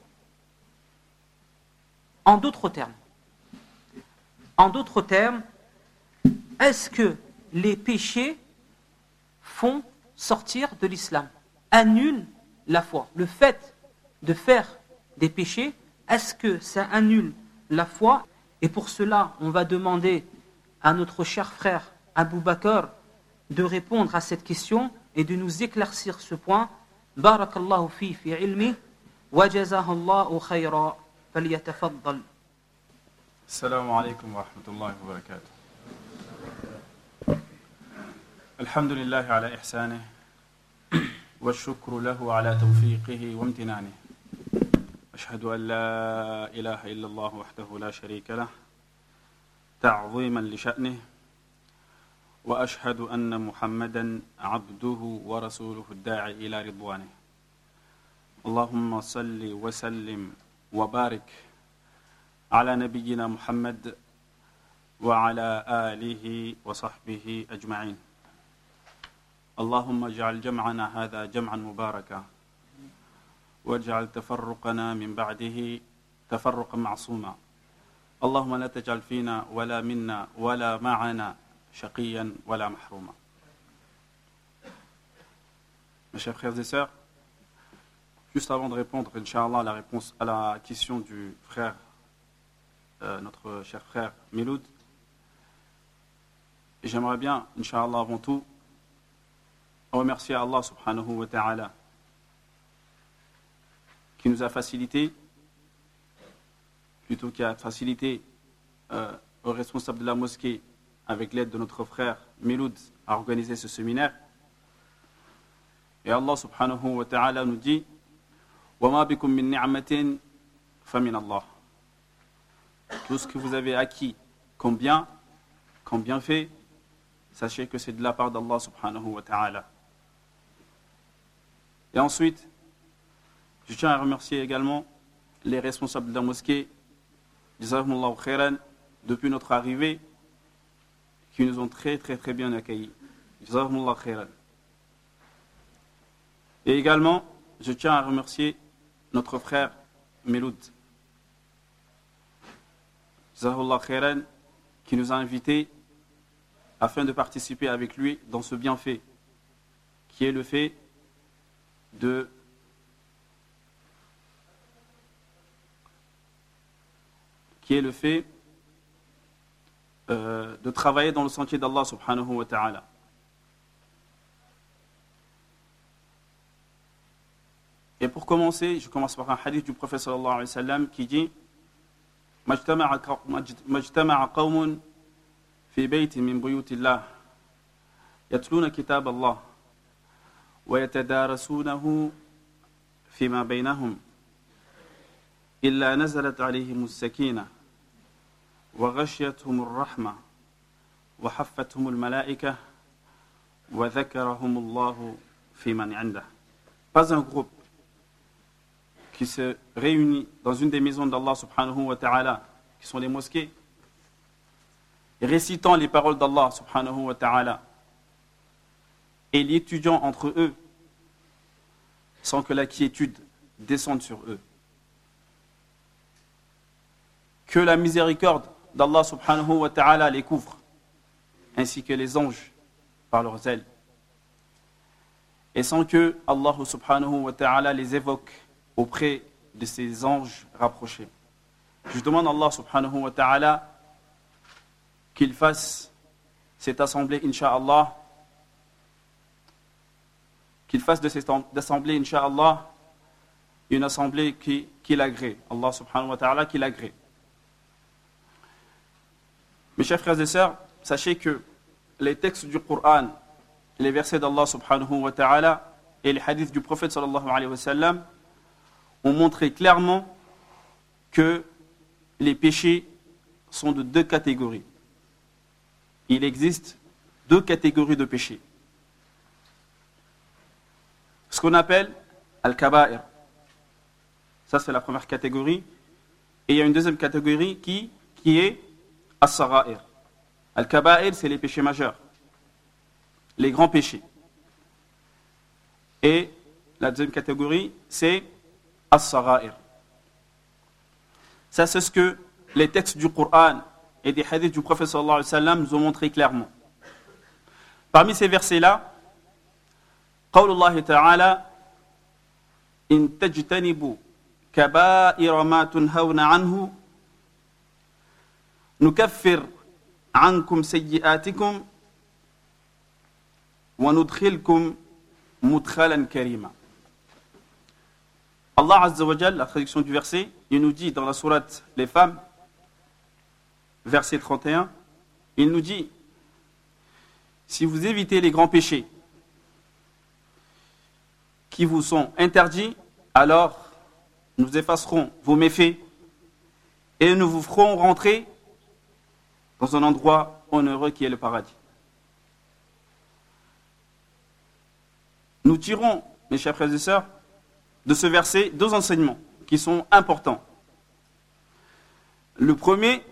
En d'autres termes, en d'autres termes, est-ce que les péchés font sortir de l'islam, annulent la foi? Le fait de faire des péchés, est-ce que ça annule la foi? Et pour cela, on va demander à notre cher frère Abou Bakr de répondre à cette question et de nous éclaircir ce point. Barakallahu fi fi ilmi wa jazahallahu khayra falyatafaddal. Assalamu alaikum wa rahmatullahi wa barakatuh. Alhamdulillah ala ihsanih wa shukru lahu ala tawfiqihi wa imtinanihi. أشهد أن لا إله إلا الله وحده لا شريك له تعظيما لشأنه وأشهد أن محمدا عبده ورسوله الداعي إلى رضوانه. اللهم صل وسلم وبارك على نبينا محمد وعلى آله وصحبه أجمعين. اللهم اجعل جمعنا هذا جمعا مباركا. واجعل تفرقنا من بعده تفرقا معصوما اللهم لا تجعل فينا ولا منا ولا معنا شقيا ولا محروما Mes chers frères et sœurs, juste avant de répondre, Inch'Allah, à la réponse à la question du frère, euh, notre cher frère Miloud, j'aimerais bien, Inch'Allah, avant tout, remercier Allah subhanahu wa ta'ala qui nous a facilité, plutôt qui a facilité euh, aux responsables de la mosquée avec l'aide de notre frère Miloud, à organiser ce séminaire. Et Allah subhanahu wa ta'ala nous dit وَمَا بِكُم مِّن نِعْمَةٍ فَمِنَ Allah. Tout ce que vous avez acquis comme bien, comme bienfait, sachez que c'est de la part d'Allah subhanahu wa ta'ala. Et ensuite, je tiens à remercier également les responsables de la mosquée, depuis notre arrivée, qui nous ont très très très bien accueillis. Et également, je tiens à remercier notre frère Meloud. khairan, qui nous a invités afin de participer avec lui dans ce bienfait, qui est le fait de qui est le fait euh, de travailler dans le sentier d'Allah subhanahu wa ta'ala. Et pour commencer, je commence par un hadith du prophète sallallahu alayhi wa sallam qui dit مجتمع قوم في بيت من بيوت الله يتلون كتاب الله ويتدارسونه فيما بينهم إلا نزلت عليهم السكينة وغشيتهم الرحمة وحفتهم الملائكة وذكرهم الله في من عنده Pas un groupe qui se réunit dans une des maisons d'Allah subhanahu wa ta'ala, qui sont les mosquées, récitant les paroles d'Allah subhanahu wa ta'ala et l'étudiant entre eux sans que la quiétude descende sur eux. Que la miséricorde d'Allah subhanahu wa ta'ala les couvre, ainsi que les anges par leurs ailes. Et sans que Allah subhanahu wa ta'ala les évoque auprès de ces anges rapprochés. Je demande à Allah subhanahu wa ta'ala qu'il fasse cette assemblée, insha'Allah, qu'il fasse de cette assemblée, insha'Allah, une assemblée qui, qui l'agrée. Allah subhanahu wa ta'ala qui l'agrée. Mes chers frères et sœurs, sachez que les textes du Coran, les versets d'Allah subhanahu wa ta'ala et les hadiths du prophète ont montré clairement que les péchés sont de deux catégories. Il existe deux catégories de péchés. Ce qu'on appelle al-kaba'ir. Ça, c'est la première catégorie. Et il y a une deuxième catégorie qui, qui est As-Sara'ir. Al-Kaba'ir, c'est les péchés majeurs, les grands péchés. Et la deuxième catégorie, c'est as-sara'ir. Ça, c'est ce que les textes du Coran et des hadiths du prophète sallallahu alayhi wa sallam nous ont montré clairement. Parmi ces versets-là, قول الله تعالى إن تجتنبوا كبائر ما تنهون عنه نكفر عنكم سيئاتكم وندخلكم مدخلا كريما Allah Azza wa Jal, la traduction du verset, il nous dit dans la sourate Les femmes, verset 31, il nous dit Si vous évitez les grands péchés qui vous sont interdits, alors nous effacerons vos méfaits et nous vous ferons rentrer dans un endroit onheureux qui est le paradis. Nous tirons, mes chers frères et sœurs, de ce verset deux enseignements qui sont importants. Le premier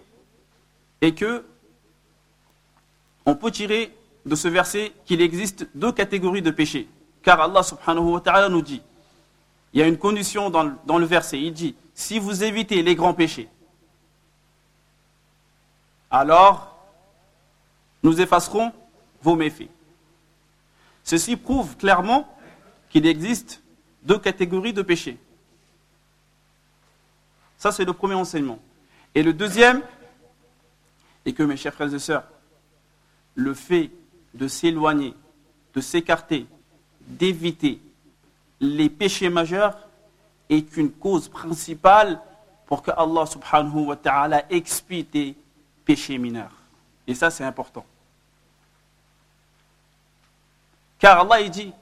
est que on peut tirer de ce verset qu'il existe deux catégories de péchés. Car Allah subhanahu wa ta'ala nous dit, il y a une condition dans le verset, il dit, si vous évitez les grands péchés, alors nous effacerons vos méfaits. Ceci prouve clairement qu'il existe deux catégories de péchés. Ça, c'est le premier enseignement. Et le deuxième est que, mes chers frères et sœurs, le fait de s'éloigner, de s'écarter, d'éviter les péchés majeurs est une cause principale pour que Allah subhanahu wa ta'ala expie péchés mineurs. Et ça, c'est important. Car Allah il dit,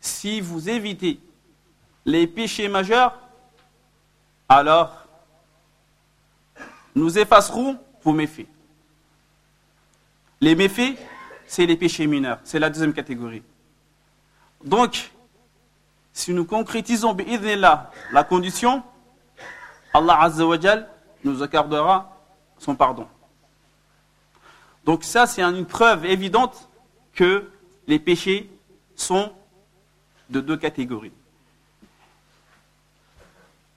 si vous évitez les péchés majeurs, alors nous effacerons vos méfaits. Les méfaits, c'est les péchés mineurs, c'est la deuxième catégorie. Donc, si nous concrétisons la condition, Allah Azza wa Jal nous accordera son pardon. Donc ça, c'est une preuve évidente que les péchés sont de deux catégories.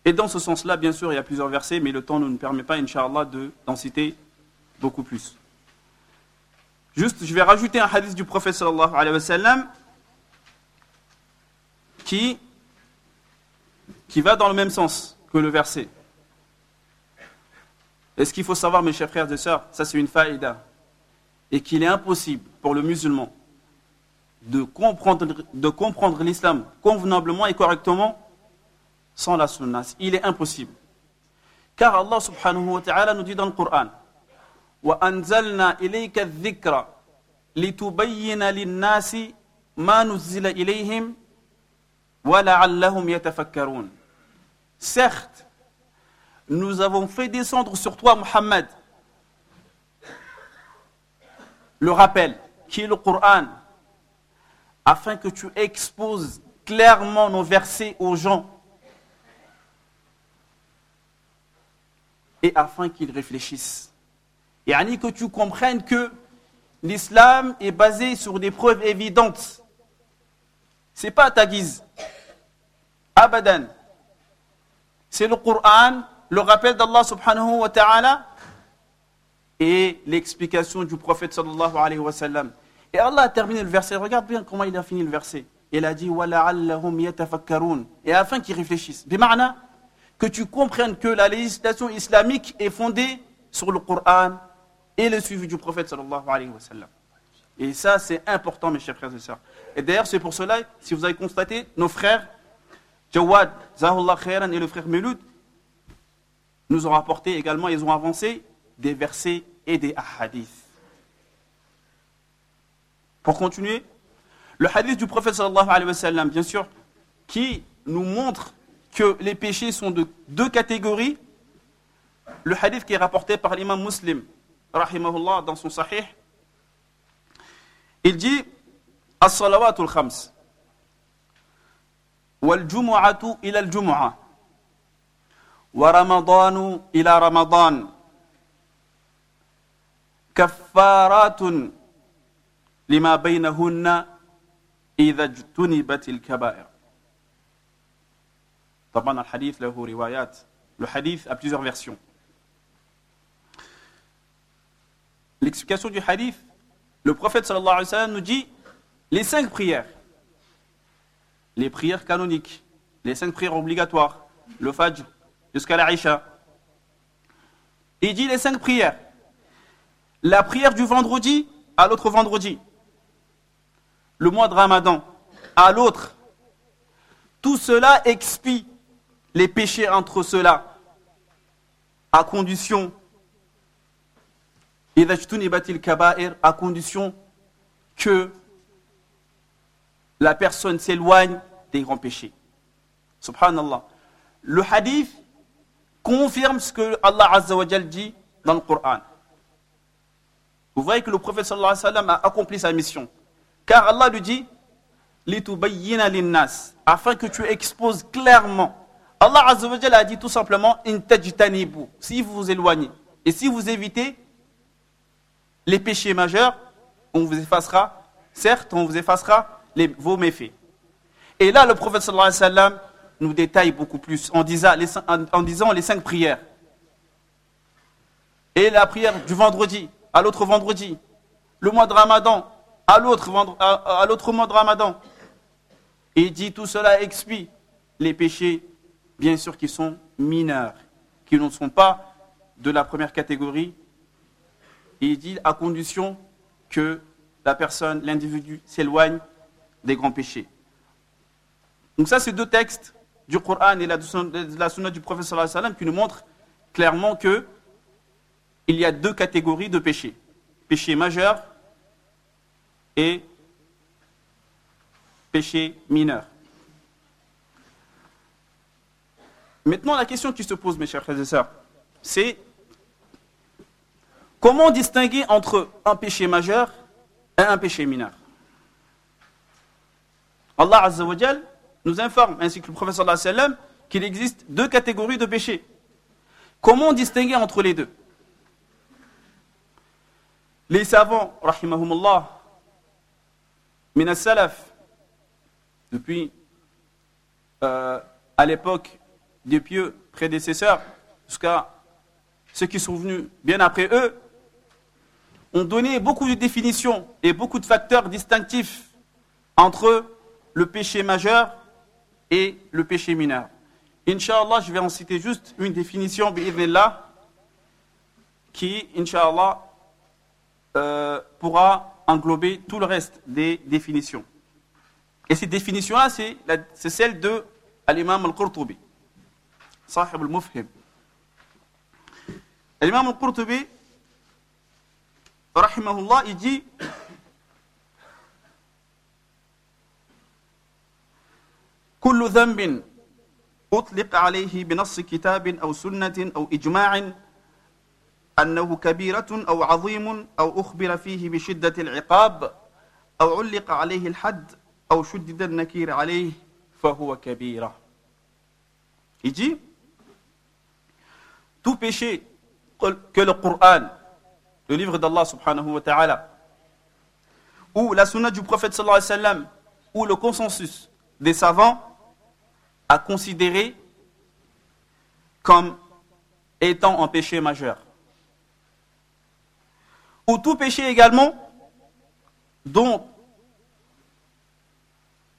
Et dans ce sens-là, bien sûr, il y a plusieurs versets, mais le temps ne nous permet pas, Inch'Allah, d'en citer beaucoup plus. Juste, je vais rajouter un hadith du prophète sallallahu alayhi wa sallam qui, qui va dans le même sens que le verset. Et ce qu'il faut savoir, mes chers frères et sœurs, ça c'est une faïda, et qu'il est impossible pour le musulman de comprendre, de comprendre l'islam convenablement et correctement sans la sunna. Il est impossible. Car Allah subhanahu wa ta'ala nous dit dans le Coran وَأَنزَلْنَا إِلَيْكَ الذِّكْرَ لِتُبَيِّنَ لِلنَّاسِ مَا نُزِّلَ إِلَيْهِمْ وَلَعَلَّهُمْ يَتَفَكَّرُونَ Certes, nous avons fait descendre sur toi, Muhammad, le rappel, qui est le Coran, afin que tu exposes clairement nos versets aux gens et afin qu'ils réfléchissent. Et Annie, que tu comprennes que l'islam est basé sur des preuves évidentes. C'est pas ta guise. Abadan. C'est le Coran, le rappel d'Allah subhanahu wa ta'ala et l'explication du prophète sallallahu alayhi wa sallam. Et Allah a terminé le verset. Regarde bien comment il a fini le verset. Il a dit Et afin qu'ils réfléchissent. Bima'na, que tu comprennes que la législation islamique est fondée sur le Coran et le suivi du prophète sallallahu alayhi wa sallam. Et ça, c'est important, mes chers frères et sœurs. Et d'ailleurs, c'est pour cela, si vous avez constaté, nos frères, Jawad, Zahullah Khairan et le frère Meloud, nous ont rapporté également, ils ont avancé des versets et des hadiths. Pour continuer, le hadith du prophète sallallahu alayhi wa sallam, bien sûr, qui nous montre que les péchés sont de deux catégories. Le hadith qui est rapporté par l'imam muslim, rahimahullah, dans son sahih, il dit As-salawatul khams, wal jumu'atu ila al-jumu'ah, wa ramadanu ila ramadan, كفارات لما بينهن إذا اجتنبت الكبائر طبعا الحديث له روايات le hadith a plusieurs versions l'explication du hadith le prophète sallallahu alayhi wa sallam nous dit les cinq prières les prières canoniques les cinq prières obligatoires le fajr jusqu'à la Isha. Il dit les cinq prières. La prière du vendredi à l'autre vendredi. Le mois de Ramadan à l'autre, tout cela expie les péchés entre ceux-là, à condition, à condition que la personne s'éloigne des grands péchés. Subhanallah. Le hadith confirme ce que Allah Azza wa dit dans le Coran. Vous voyez que le prophète sallallahu alayhi wa sallam a accompli sa mission. Car Allah lui dit afin que tu exposes clairement. Allah Azza wa a dit tout simplement si vous vous éloignez et si vous évitez les péchés majeurs, on vous effacera, certes, on vous effacera les, vos méfaits. Et là, le prophète sallallahu alayhi wa sallam nous détaille beaucoup plus en disant, les, cinq prières. Et la prière du vendredi, à l'autre vendredi, le mois de Ramadan, à l'autre mois de Ramadan. Et il dit tout cela expie les péchés, bien sûr, qui sont mineurs, qui ne sont pas de la première catégorie. Et il dit à condition que la personne, l'individu, s'éloigne des grands péchés. Donc ça, c'est deux textes du Coran et de la sunna du prophète sallam qui nous montrent clairement que il y a deux catégories de péchés. Péché majeur et péché mineur. Maintenant, la question qui se pose, mes chers frères et sœurs, c'est comment distinguer entre un péché majeur et un péché mineur? Allah Azza wa nous informe, ainsi que le professeur sallam, qu'il existe deux catégories de péchés. Comment distinguer entre les deux? Les savants, rahimahumullah, Minas Salaf, depuis euh, à l'époque des pieux prédécesseurs, jusqu'à ceux qui sont venus bien après eux, ont donné beaucoup de définitions et beaucoup de facteurs distinctifs entre le péché majeur et le péché mineur. Inch'Allah, je vais en citer juste une définition, qui, Inch'Allah, euh, pourra englober tout le reste des définitions. Et cette définition-là, c'est celle de l'imam al-Qurtubi, Sahib al-Mufhim. L'imam al-Qurtubi, rahimahullah, il dit كل ذنب أطلق عليه بنص كتاب أو سنة أو إجماع أنه كبيرة أو عظيم أو أخبر فيه بشدة العقاب أو علق عليه الحد أو شدد النكير عليه فهو كبيرة Il dit tout péché que le Coran, le livre d'Allah subhanahu wa ta'ala, ou la sunna du prophète sallallahu alayhi wa sallam, ou le consensus des savants a considéré comme étant un péché majeur. Ou tout péché également dont,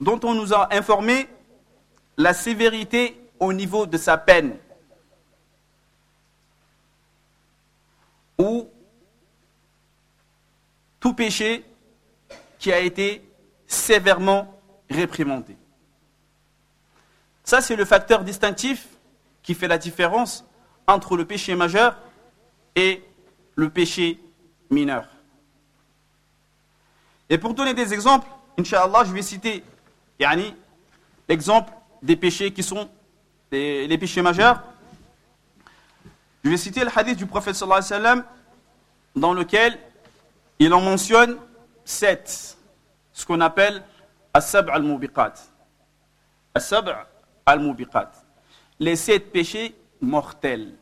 dont on nous a informé la sévérité au niveau de sa peine. Ou tout péché qui a été sévèrement réprimandé. Ça, c'est le facteur distinctif qui fait la différence entre le péché majeur et le péché mineur. Et pour donner des exemples, Inch'Allah, je vais citer l'exemple des péchés qui sont les, péchés majeurs. Je vais citer le hadith du prophète sallallahu dans lequel il en mentionne sept, ce qu'on appelle as-sab' al-mubiqat. As-sab' al-mubiqat. Les sept péchés mortels.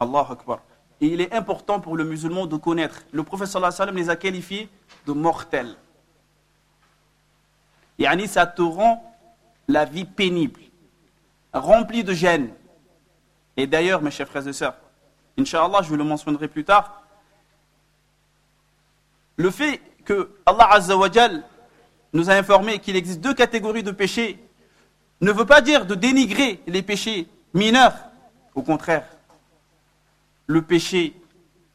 Allah Akbar. Et il est important pour le musulman de connaître. Le prophète sallallahu alayhi wa sallam les a qualifiés de mortels. Yani, ça te rend la vie pénible, remplie de gêne. Et d'ailleurs, mes chers frères et sœurs, Inch'Allah, je vous le mentionnerai plus tard, le fait que Allah Azzawajal nous a informé qu'il existe deux catégories de péchés ne veut pas dire de dénigrer les péchés mineurs. Au contraire, le péché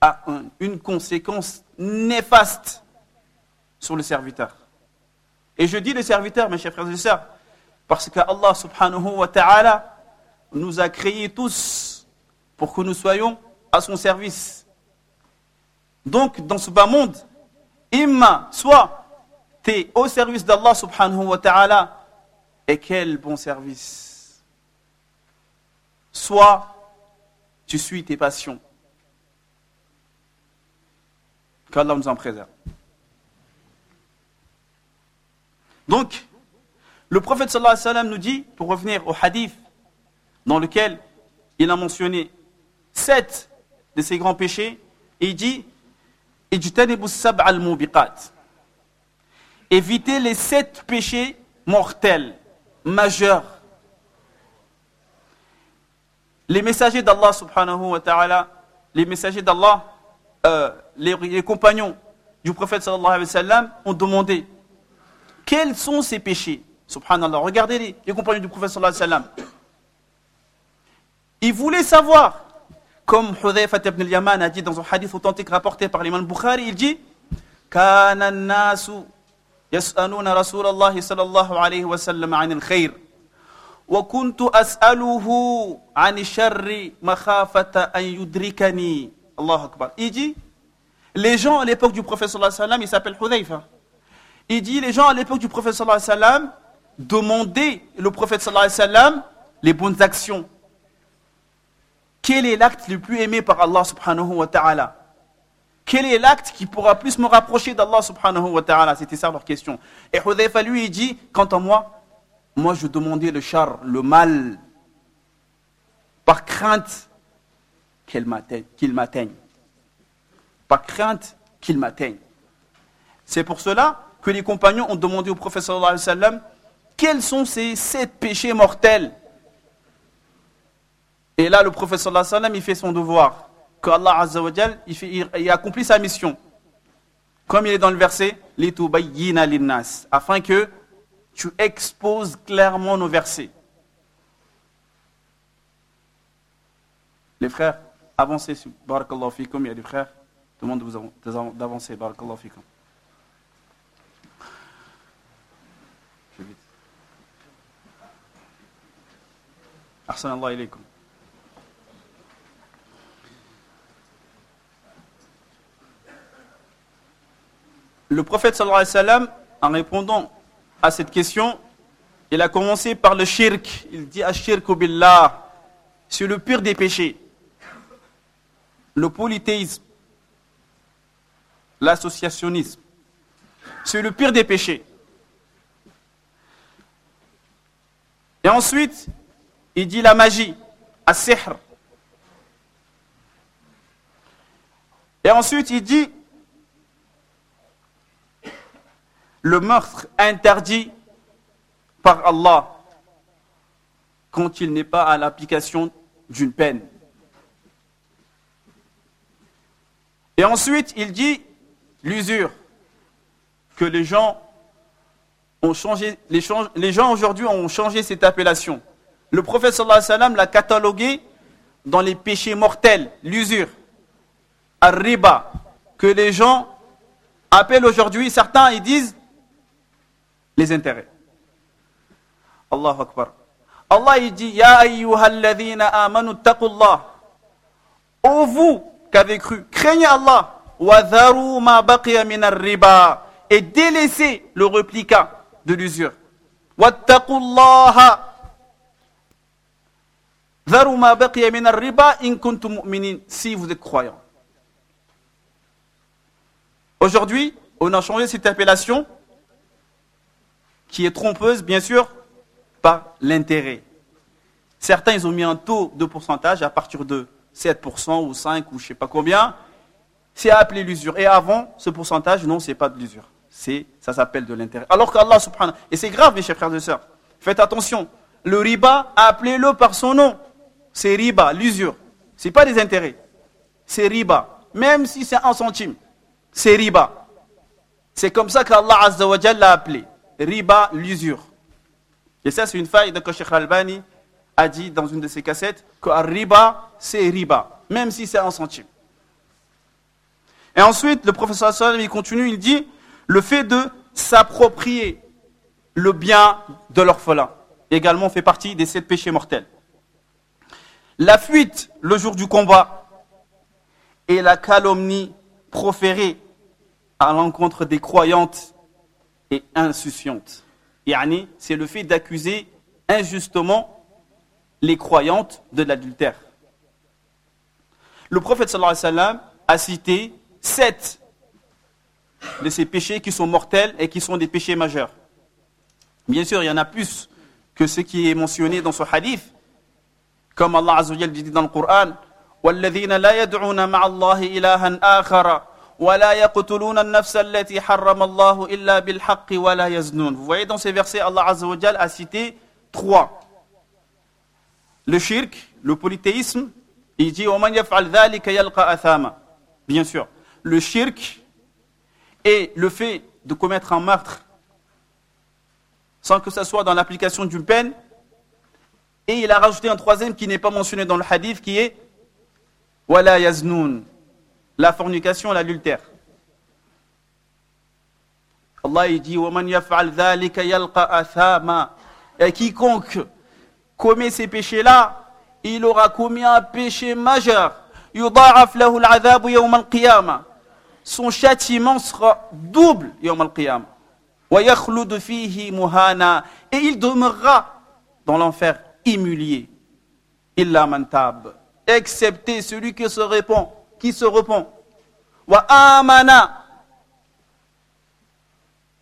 a une conséquence néfaste sur le serviteur. Et je dis le serviteur, mes chers frères et sœurs, parce qu'Allah subhanahu wa ta'ala nous a créés tous pour que nous soyons à son service. Donc, dans ce bas monde, imma, soit tu es au service d'Allah subhanahu wa ta'ala, et quel bon service. Soit tu suis tes passions. Qu'Allah nous en préserve. Donc, le prophète sallallahu alayhi wa sallam nous dit, pour revenir au hadith, dans lequel il a mentionné sept de ses grands péchés, il dit Évitez les sept péchés mortels, majeur. Les messagers d'Allah subhanahu wa ta'ala, les messagers d'Allah, euh, les, compagnons du prophète sallallahu alayhi wa sallam ont demandé quels sont ces péchés? Subhanallah, regardez les, compagnons du prophète sallallahu alayhi wa sallam. Ils voulaient savoir, comme Hudhayfat ibn al-Yaman a dit dans un hadith authentique rapporté par l'imam Bukhari, il dit «» يسألون رسول الله صلى الله عليه وسلم عن الخير وكنت أسأله عن الشر مخافة أن يدركني الله أكبر Il dit les gens à l'époque du prophète sallallahu alayhi wa sallam, il s'appelle Hudhayfa. Il dit les gens à l'époque du prophète sallallahu alayhi wa sallam demandaient le prophète sallallahu alayhi wa sallam les bonnes actions quel est l'acte le plus aimé par Allah subhanahu wa ta'ala Quel est l'acte qui pourra plus me rapprocher d'Allah subhanahu wa ta'ala? C'était ça leur question. Et Hudayfa lui, il dit, quant à moi, moi je demandais le char, le mal, par crainte qu'il m'atteigne. Par crainte qu'il m'atteigne. C'est pour cela que les compagnons ont demandé au prophète sallallahu alayhi wa quels sont ces sept péchés mortels? Et là, le prophète sallallahu alayhi wa sallam, il fait son devoir. Que Allah azza wa il, fait, accomplit sa mission. Comme il est dans le verset, afin que tu exposes clairement nos versets. Les frères, avancez. Barakallahu fikum, il y a des frères. Demande d'avancer. Barakallahu fikum. Le prophète sallallahu alayhi wa sallam, en répondant à cette question, il a commencé par le shirk. Il dit Ashirk billah. C'est le pire des péchés. Le polythéisme. L'associationnisme. C'est le pire des péchés. Et ensuite, il dit la magie, as-sihr. Et ensuite, il dit le meurtre interdit par Allah quand il n'est pas à l'application d'une peine. Et ensuite, il dit l'usure, que les gens ont changé, les, gens aujourd'hui ont changé cette appellation. Le prophète sallallahu alayhi sallam l'a catalogué dans les péchés mortels, l'usure, al-riba, que les gens appellent aujourd'hui, certains ils disent les intérêts. Allah Akbar. Allah dit Ya ayyuhalladhina amanu taqullah. Ô vous qu'avez cru, craignez Allah. Wa dharu ma baqiya riba et délaissez le replica de l'usure. Wattaqullaha. Dharu ma baqiya min riba in kuntum mu'minin si vous êtes croyants. Aujourd'hui, on a changé cette appellation qui est trompeuse, bien sûr, par l'intérêt. Certains, ils ont mis un taux de pourcentage à partir de 7% ou 5 ou je ne sais pas combien. C'est appelé l'usure. Et avant, ce pourcentage, non, ce n'est pas de l'usure. c'est, ça s'appelle de l'intérêt. Alors qu'Allah subhanahu et c'est grave mes chers frères et sœurs, faites attention, le riba, appelez-le par son nom, c'est riba, l'usure, c'est pas des intérêts, c'est riba, même si c'est un centime, c'est riba. C'est comme ça qu'Allah Azza l'a appelé, riba, l'usure. Et ça c'est une faille de Sheikh Albani a dit dans une de ses cassettes que riba, c'est riba, même si c'est un centime. Et ensuite, le professeur sallam, il continue, il dit le fait de s'approprier le bien de l'orphelin également fait partie des sept péchés mortels. La fuite le jour du combat et la calomnie proférée à l'encontre des croyantes et insouciantes. Yani, c'est le fait d'accuser injustement les croyantes de l'adultère. Le prophète sallallahu alayhi wa sallam a cité sept de ces péchés qui sont mortels et qui sont des péchés majeurs. Bien sûr, il y en a plus que ce qui est mentionné dans ce hadith. Comme Allah Azza wa dit dans le Coran, والذين لا يدعون مع الله إلها آخر ولا يقتلون النفس التي حرم الله إلا بالحق ولا يزنون. Vous voyez dans ces versets, Allah Azza wa a cité trois. Le shirk, le polythéisme, il dit ومن يفعل ذلك يلقى أثاما. Bien sûr le shirk et le fait de commettre un meurtre sans que ce soit dans l'application d'une peine. Et il a rajouté un troisième qui n'est pas mentionné dans le hadith qui est Wala yaznoun, la fornication, l'adultère. Allah il dit Et quiconque commet ces péchés-là, il aura commis un péché majeur. Son châtiment sera double Et il demeurera dans l'enfer humilié. Excepté celui qui se répand qui se repent. Wa.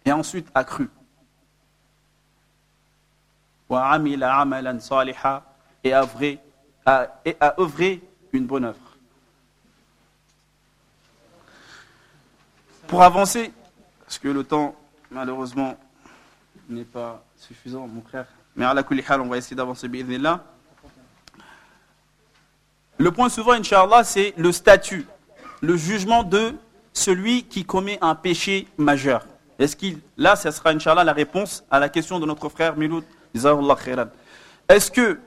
Et ensuite a cru. Wa amila amalan saliha. Et a œuvré une bonne œuvre. Pour avancer, parce que le temps, malheureusement, n'est pas suffisant, mon frère. Mais à la on va essayer d'avancer, là. Le point souvent, Inch'Allah, c'est le statut, le jugement de celui qui commet un péché majeur. Est-ce qu'il, là, ce sera, Inch'Allah, la réponse à la question de notre frère Miloud. Est-ce que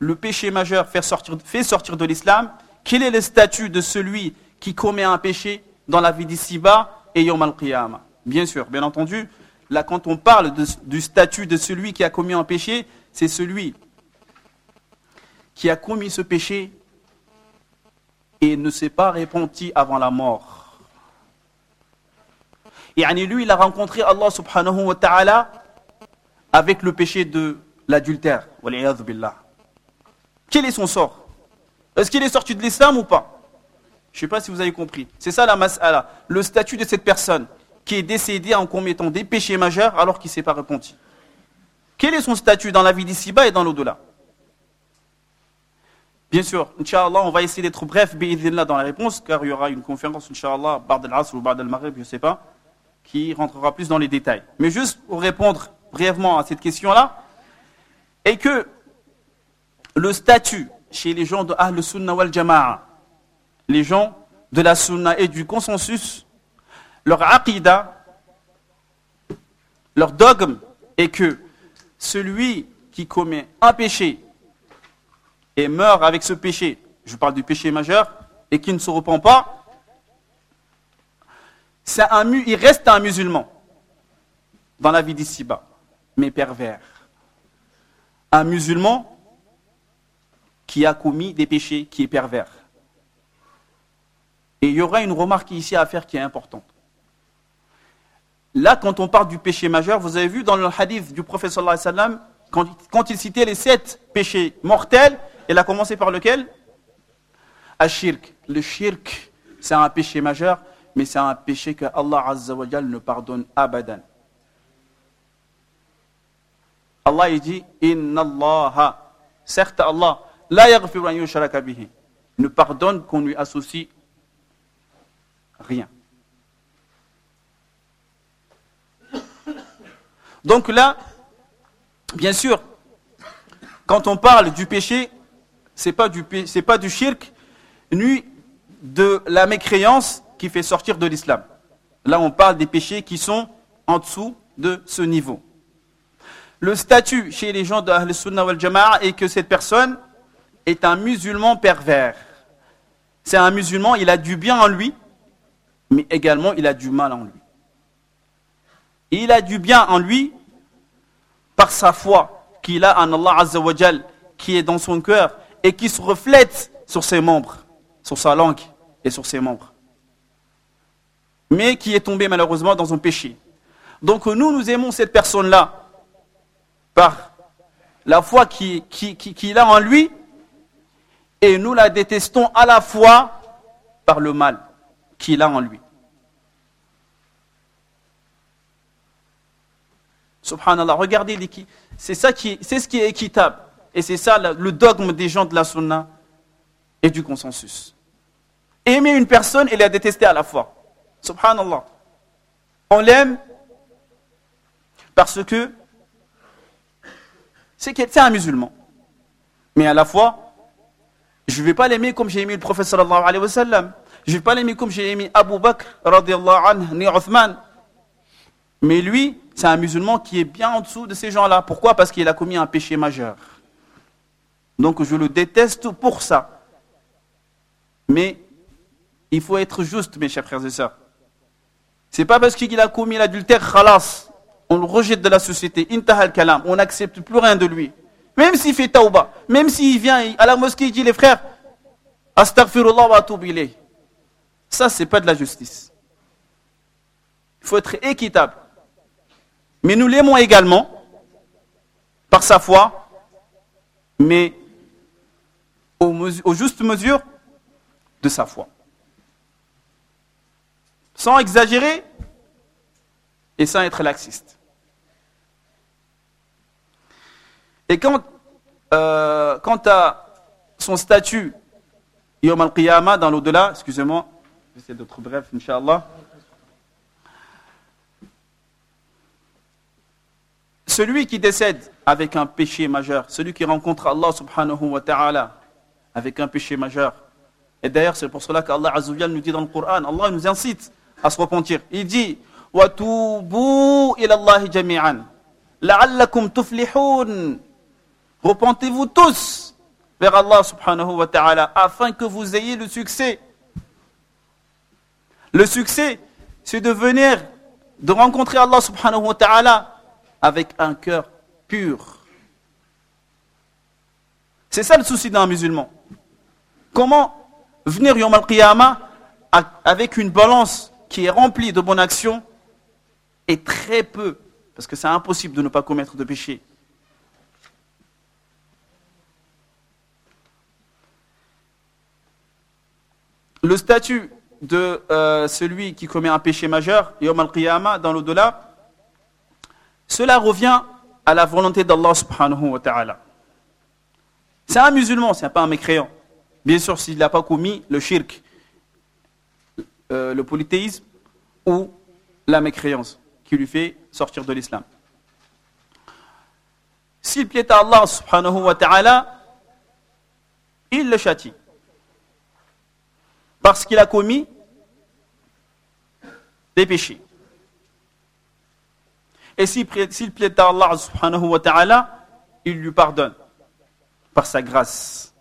le péché majeur fait sortir, sortir de l'islam? Quel est le statut de celui qui commet un péché dans la vie d'ici-bas et Yom al-Qiyamah? Bien sûr, bien entendu, là quand on parle du statut de celui qui a commis un péché, c'est celui qui a commis ce péché et ne s'est pas repenti avant la mort. Et lui, il a rencontré Allah subhanahu wa ta'ala avec le péché de l'adultère. Quel est son sort? Est-ce qu'il est sorti de l'islam ou pas? Je ne sais pas si vous avez compris. C'est ça la mas'ala. Le statut de cette personne qui est décédée en commettant des péchés majeurs alors qu'il ne s'est pas repenti. Quel est son statut dans la vie d'ici-bas et dans l'au-delà? Bien sûr, Inch'Allah, on va essayer d'être bref, dans la réponse, car il y aura une conférence, Inch'Allah, Bard al-Asr ou Bard al-Maghrib, je ne sais pas, qui rentrera plus dans les détails. Mais juste pour répondre brièvement à cette question-là, et que le statut chez les gens de Ahl Sunnah wal Jama'a, les gens de la sunna et du consensus, leur aqidah, leur dogme est que celui qui commet un péché et meurt avec ce péché, je parle du péché majeur, et qui ne se repent pas, un, il reste un musulman dans la vie d'ici-bas, mais pervers. Un musulman qui a commis des péchés, qui est pervers. Et il y aura une remarque ici à faire qui est importante. Là, quand on parle du péché majeur, vous avez vu dans le hadith du prophète sallallahu alayhi wa sallam, quand, il citait les sept péchés mortels, il a commencé par lequel? Ashirk. Le shirk, c'est un péché majeur, mais c'est un péché que Allah azza wa ne pardonne abadan. Allah dit Inna Allah, certes Allah, la ne pardonne qu'on lui associe rien. Donc là, bien sûr, quand on parle du péché, c'est pas du pas du shirk ni de la mécréance qui fait sortir de l'islam. Là, on parle des péchés qui sont en dessous de ce niveau. Le statut chez les gens de Ahl Sunnah wal Jama'a est que cette personne est un musulman pervers. C'est un musulman, il a du bien en lui, mais également il a du mal en lui. il a du bien en lui par sa foi qu'il a en Allah Azza wa qui est dans son cœur et qui se reflète sur ses membres, sur sa langue et sur ses membres. Mais qui est tombé malheureusement dans un péché. Donc nous, nous aimons cette personne-là par la foi qu'il qui, a en lui et nous la détestons à la fois par le mal qu'il a en lui. Subhanallah, regardez, c'est ça qui, c'est ce qui est équitable. Et c'est ça le dogme des gens de la sunna et du consensus. Aimer une personne et la détester à la fois. Subhanallah. On l'aime parce que c'est un musulman. Mais à la fois, je ne vais pas l'aimer comme j'ai aimé le prophète sallallahu alayhi wa sallam. Je ne vais pas l'aimer comme j'ai aimé Abu Bakr anhu, ni Uthman. Mais lui, c'est un musulman qui est bien en dessous de ces gens-là. Pourquoi? Parce qu'il a commis un péché majeur. Donc je le déteste pour ça. Mais il faut être juste, mes chers frères et sœurs. C'est pas parce qu'il a commis l'adultère, khalas, on le rejette de la société, intahal kalam, on n'accepte plus rien de lui. Même s'il fait tauba, même s'il vient à la mosquée, il dit les frères, astaghfirullah wa atubilé. Ça, c'est pas de la justice. Il faut être équitable. Mais nous l'aimons également par sa foi, mais aux, justes mesures de sa foi. Sans exagérer et sans être laxiste. Et quand, euh, quant à son statut, Yom al-Qiyamah, dans l'au-delà, excusez-moi, j'essaie d'être bref, Inch'Allah. Celui qui décède avec un péché majeur, celui qui rencontre Allah subhanahu wa ta'ala avec un péché majeur. Et d'ailleurs, c'est pour cela qu'Allah nous dit dans le Coran, Allah nous incite à se repentir. Il dit Repentez-vous tous vers Allah subhanahu wa ta'ala afin que vous ayez le succès. Le succès, c'est de venir, de rencontrer Allah subhanahu wa ta'ala avec un cœur pur. C'est ça le souci d'un musulman. Comment venir Yom al-Qiyamah avec une balance qui est remplie de bonnes actions et très peu, parce que c'est impossible de ne pas commettre de péché. Le statut de euh, celui qui commet un péché majeur, Yom al-Qiyamah, dans l'au-delà, cela revient à la volonté d'Allah subhanahu wa ta'ala. C'est un musulman, c'est pas un mécréant. Bien sûr, s'il n'a pas commis le shirk, euh, le polythéisme ou la mécréance qui lui fait sortir de l'islam. S'il plaît à Allah subhanahu wa ta'ala, il le châtie. Parce qu'il a commis des péchés. Et s'il plaît à Allah subhanahu wa ta'ala, il lui pardonne par sa grâce.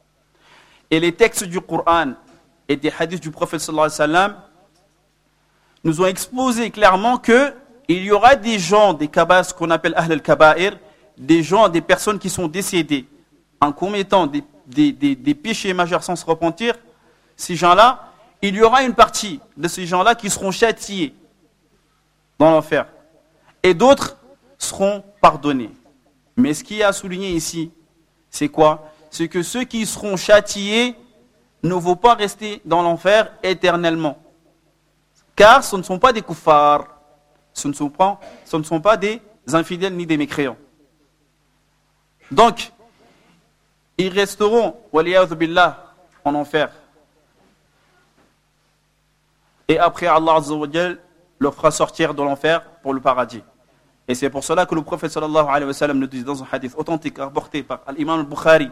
Et les textes du Coran et des hadiths du prophète sallallahu alayhi wa nous ont exposé clairement que il y aura des gens, des kabas qu'on appelle Ahl al-Kaba'ir, des gens, des personnes qui sont décédées en commettant des, des, péchés majeurs sans se repentir, ces gens-là, il y aura une partie de ces gens-là qui seront châtiés dans l'enfer. Et d'autres seront pardonnés. Mais ce qui est à souligner ici, c'est quoi? C'est que ceux qui seront châtiés ne vont pas rester dans l'enfer éternellement. Car ce ne sont pas des koufars, ce ne sont pas, des infidèles ni des mécréants. Donc, ils resteront, billah, en enfer. Et après, Allah leur fera sortir de l'enfer pour le paradis. Et c'est pour cela que le prophète sallallahu alayhi wa sallam nous dit dans un hadith authentique rapporté par l'imam al-Bukhari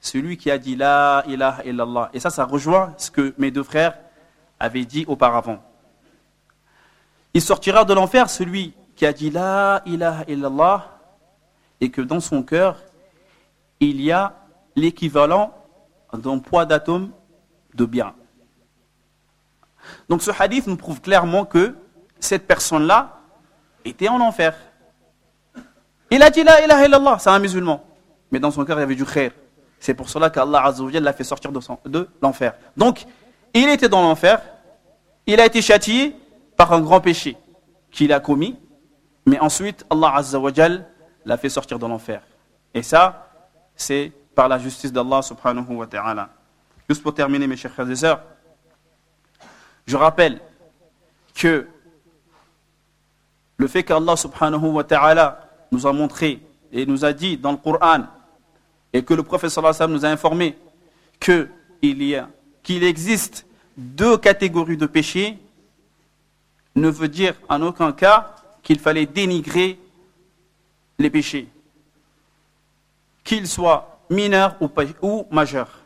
Celui qui a dit La ilaha illallah. Et ça, ça rejoint ce que mes deux frères avaient dit auparavant. Il sortira de l'enfer celui qui a dit La ilaha illallah et que dans son cœur, il y a l'équivalent d'un poids d'atome de bien. Donc ce hadith nous prouve clairement que cette personne-là était en enfer. Il a dit la ilaha illallah, c'est un musulman. Mais dans son cœur, il y avait du khair. C'est pour cela qu'Allah l'a fait sortir de, l'enfer. Donc, il était dans l'enfer, il a été châtié par un grand péché qu'il a commis, mais ensuite, Allah Azzawajal l'a fait sortir de l'enfer. Et ça, c'est par la justice d'Allah subhanahu wa ta'ala. Juste pour terminer, mes chers frères et sœurs, je rappelle que le fait qu'Allah subhanahu wa ta'ala nous a montré et nous a dit dans le Coran et que le prophète sallallahu nous a informé qu'il y a qu'il existe deux catégories de péchés ne veut dire en aucun cas qu'il fallait dénigrer les péchés, qu'ils soient mineurs ou, ou majeurs.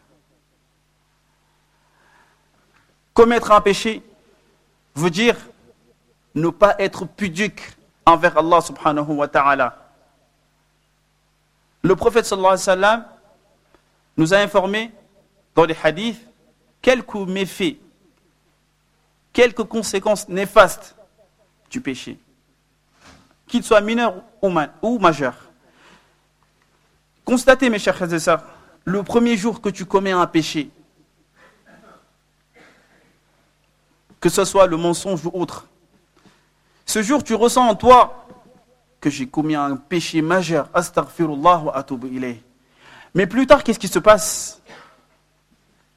Commettre un péché veut dire ne pas être pudique envers Allah subhanahu wa ta'ala. Le prophète sallallahu alayhi wa sallam nous a informé dans les hadiths quelques méfaits, quelques conséquences néfastes du péché, qu'il soit mineur ou majeur. Constatez, mes chers frères et sœurs, le premier jour que tu commets un péché, que ce soit le mensonge ou autre, ce jour, tu ressens en toi que j'ai commis un péché majeur. Astaghfirullah wa atubu ilayh. Mais plus tard, qu'est-ce qui se passe?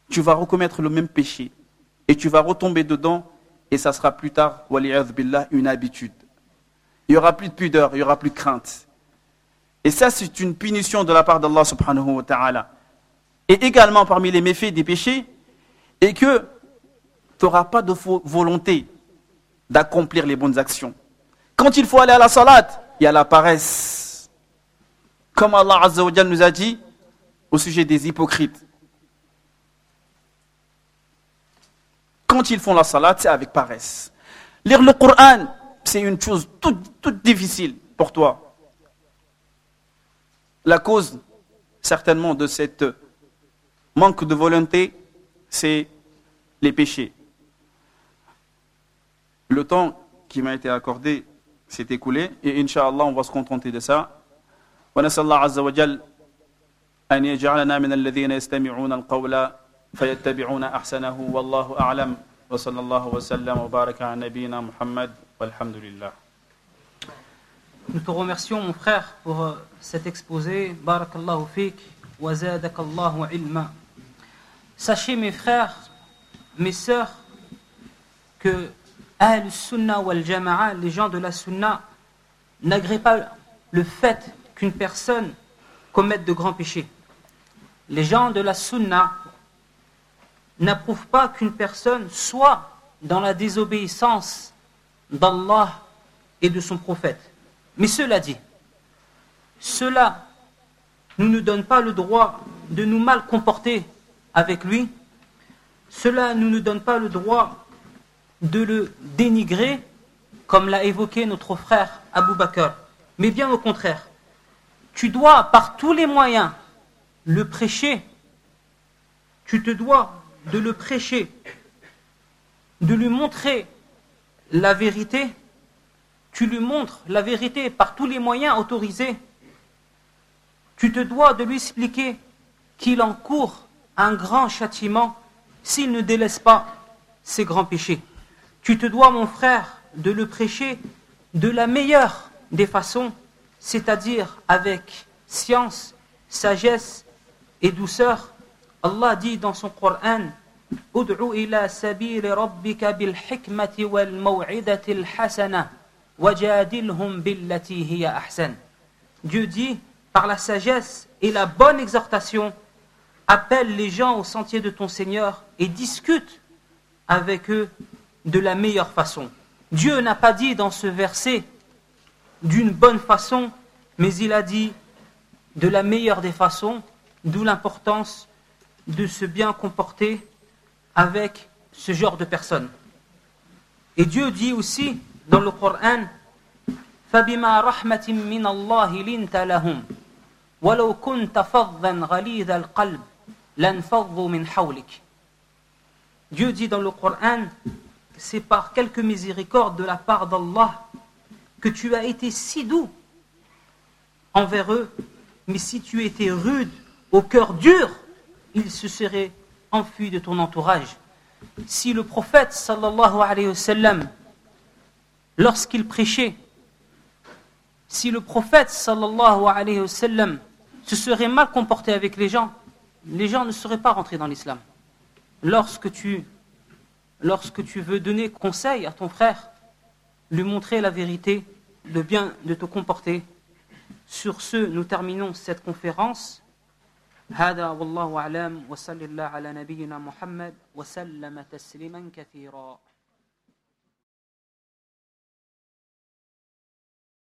Tu vas recommettre le même péché et tu vas retomber dedans et ça sera plus tard, billah, une habitude. Il n'y aura plus de pudeur, il n'y aura plus de crainte. Et ça, c'est une punition de la part d'Allah subhanahu wa ta'ala. Et également parmi les méfaits des péchés, et que tu n'auras pas de volonté d'accomplir les bonnes actions. Quand il faut aller à la salat, il y a la paresse. Comme Allah Azza wa nous a dit au sujet des hypocrites. Quand ils font la salat, c'est avec paresse. Lire le Coran, c'est une chose toute, toute difficile pour toi. La cause, certainement, de cette manque de volonté, c'est les péchés. Le temps qui m'a été accordé s'est écoulé et Inch'Allah on va se contenter de ça. ونسأل الله عز وجل أن يجعلنا من الذين يستمعون القول فيتبعون أحسنه والله أعلم وصلى الله وسلم وبارك على نبينا محمد والحمد لله Nous te remercions, mon frère, pour euh, cet exposé. Barakallahu fik wa zadakallahu ilma. Sachez, mes frères, mes sœurs, que Jama'a, les gens de la Sunna, n'agréent pas le fait qu'une personne commette de grands péchés. Les gens de la Sunna n'approuvent pas qu'une personne soit dans la désobéissance d'Allah et de son prophète. Mais cela dit, cela ne nous donne pas le droit de nous mal comporter avec lui. Cela ne nous donne pas le droit de le dénigrer, comme l'a évoqué notre frère Abu Bakr. Mais bien au contraire, tu dois par tous les moyens le prêcher. Tu te dois de le prêcher, de lui montrer la vérité. Tu lui montres la vérité par tous les moyens autorisés. Tu te dois de lui expliquer qu'il encourt un grand châtiment s'il ne délaisse pas ses grands péchés. Tu te dois, mon frère, de le prêcher de la meilleure des façons, c'est-à-dire avec science, sagesse et douceur. Allah dit dans son Coran ادعو إلى سبيل ربك بالحكمة والموعظة الحسنة وجادلهم بالتي هي أحسن Dieu dit, par la sagesse et la bonne exhortation, appelle les gens au sentier de ton Seigneur et discute avec eux de la meilleure façon. Dieu n'a pas dit dans ce verset d'une bonne façon, mais il a dit de la meilleure des façons, d'où l'importance de se bien comporter avec ce genre de personnes. Et Dieu dit aussi dans le Coran فبما رحمة من الله لنت لهم ولو كنت فظا غليظ القلب لانفضوا من حولك Dieu dit dans le Coran c'est par quelque miséricorde de la part d'Allah que tu as été si doux envers eux, mais si tu étais rude, au cœur dur, ils se seraient enfuis de ton entourage. Si le prophète sallallahu alayhi wa sallam, lorsqu'il prêchait, si le prophète sallallahu alayhi wa sallam se serait mal comporté avec les gens, les gens ne seraient pas rentrés dans l'islam. Lorsque tu, lorsque tu veux donner conseil à ton frère, lui montrer la vérité, de bien de te comporter. Sur ce, nous terminons cette conférence. هذا والله أعلم وصلى الله على نبينا محمد وسلم تسليما كثيرا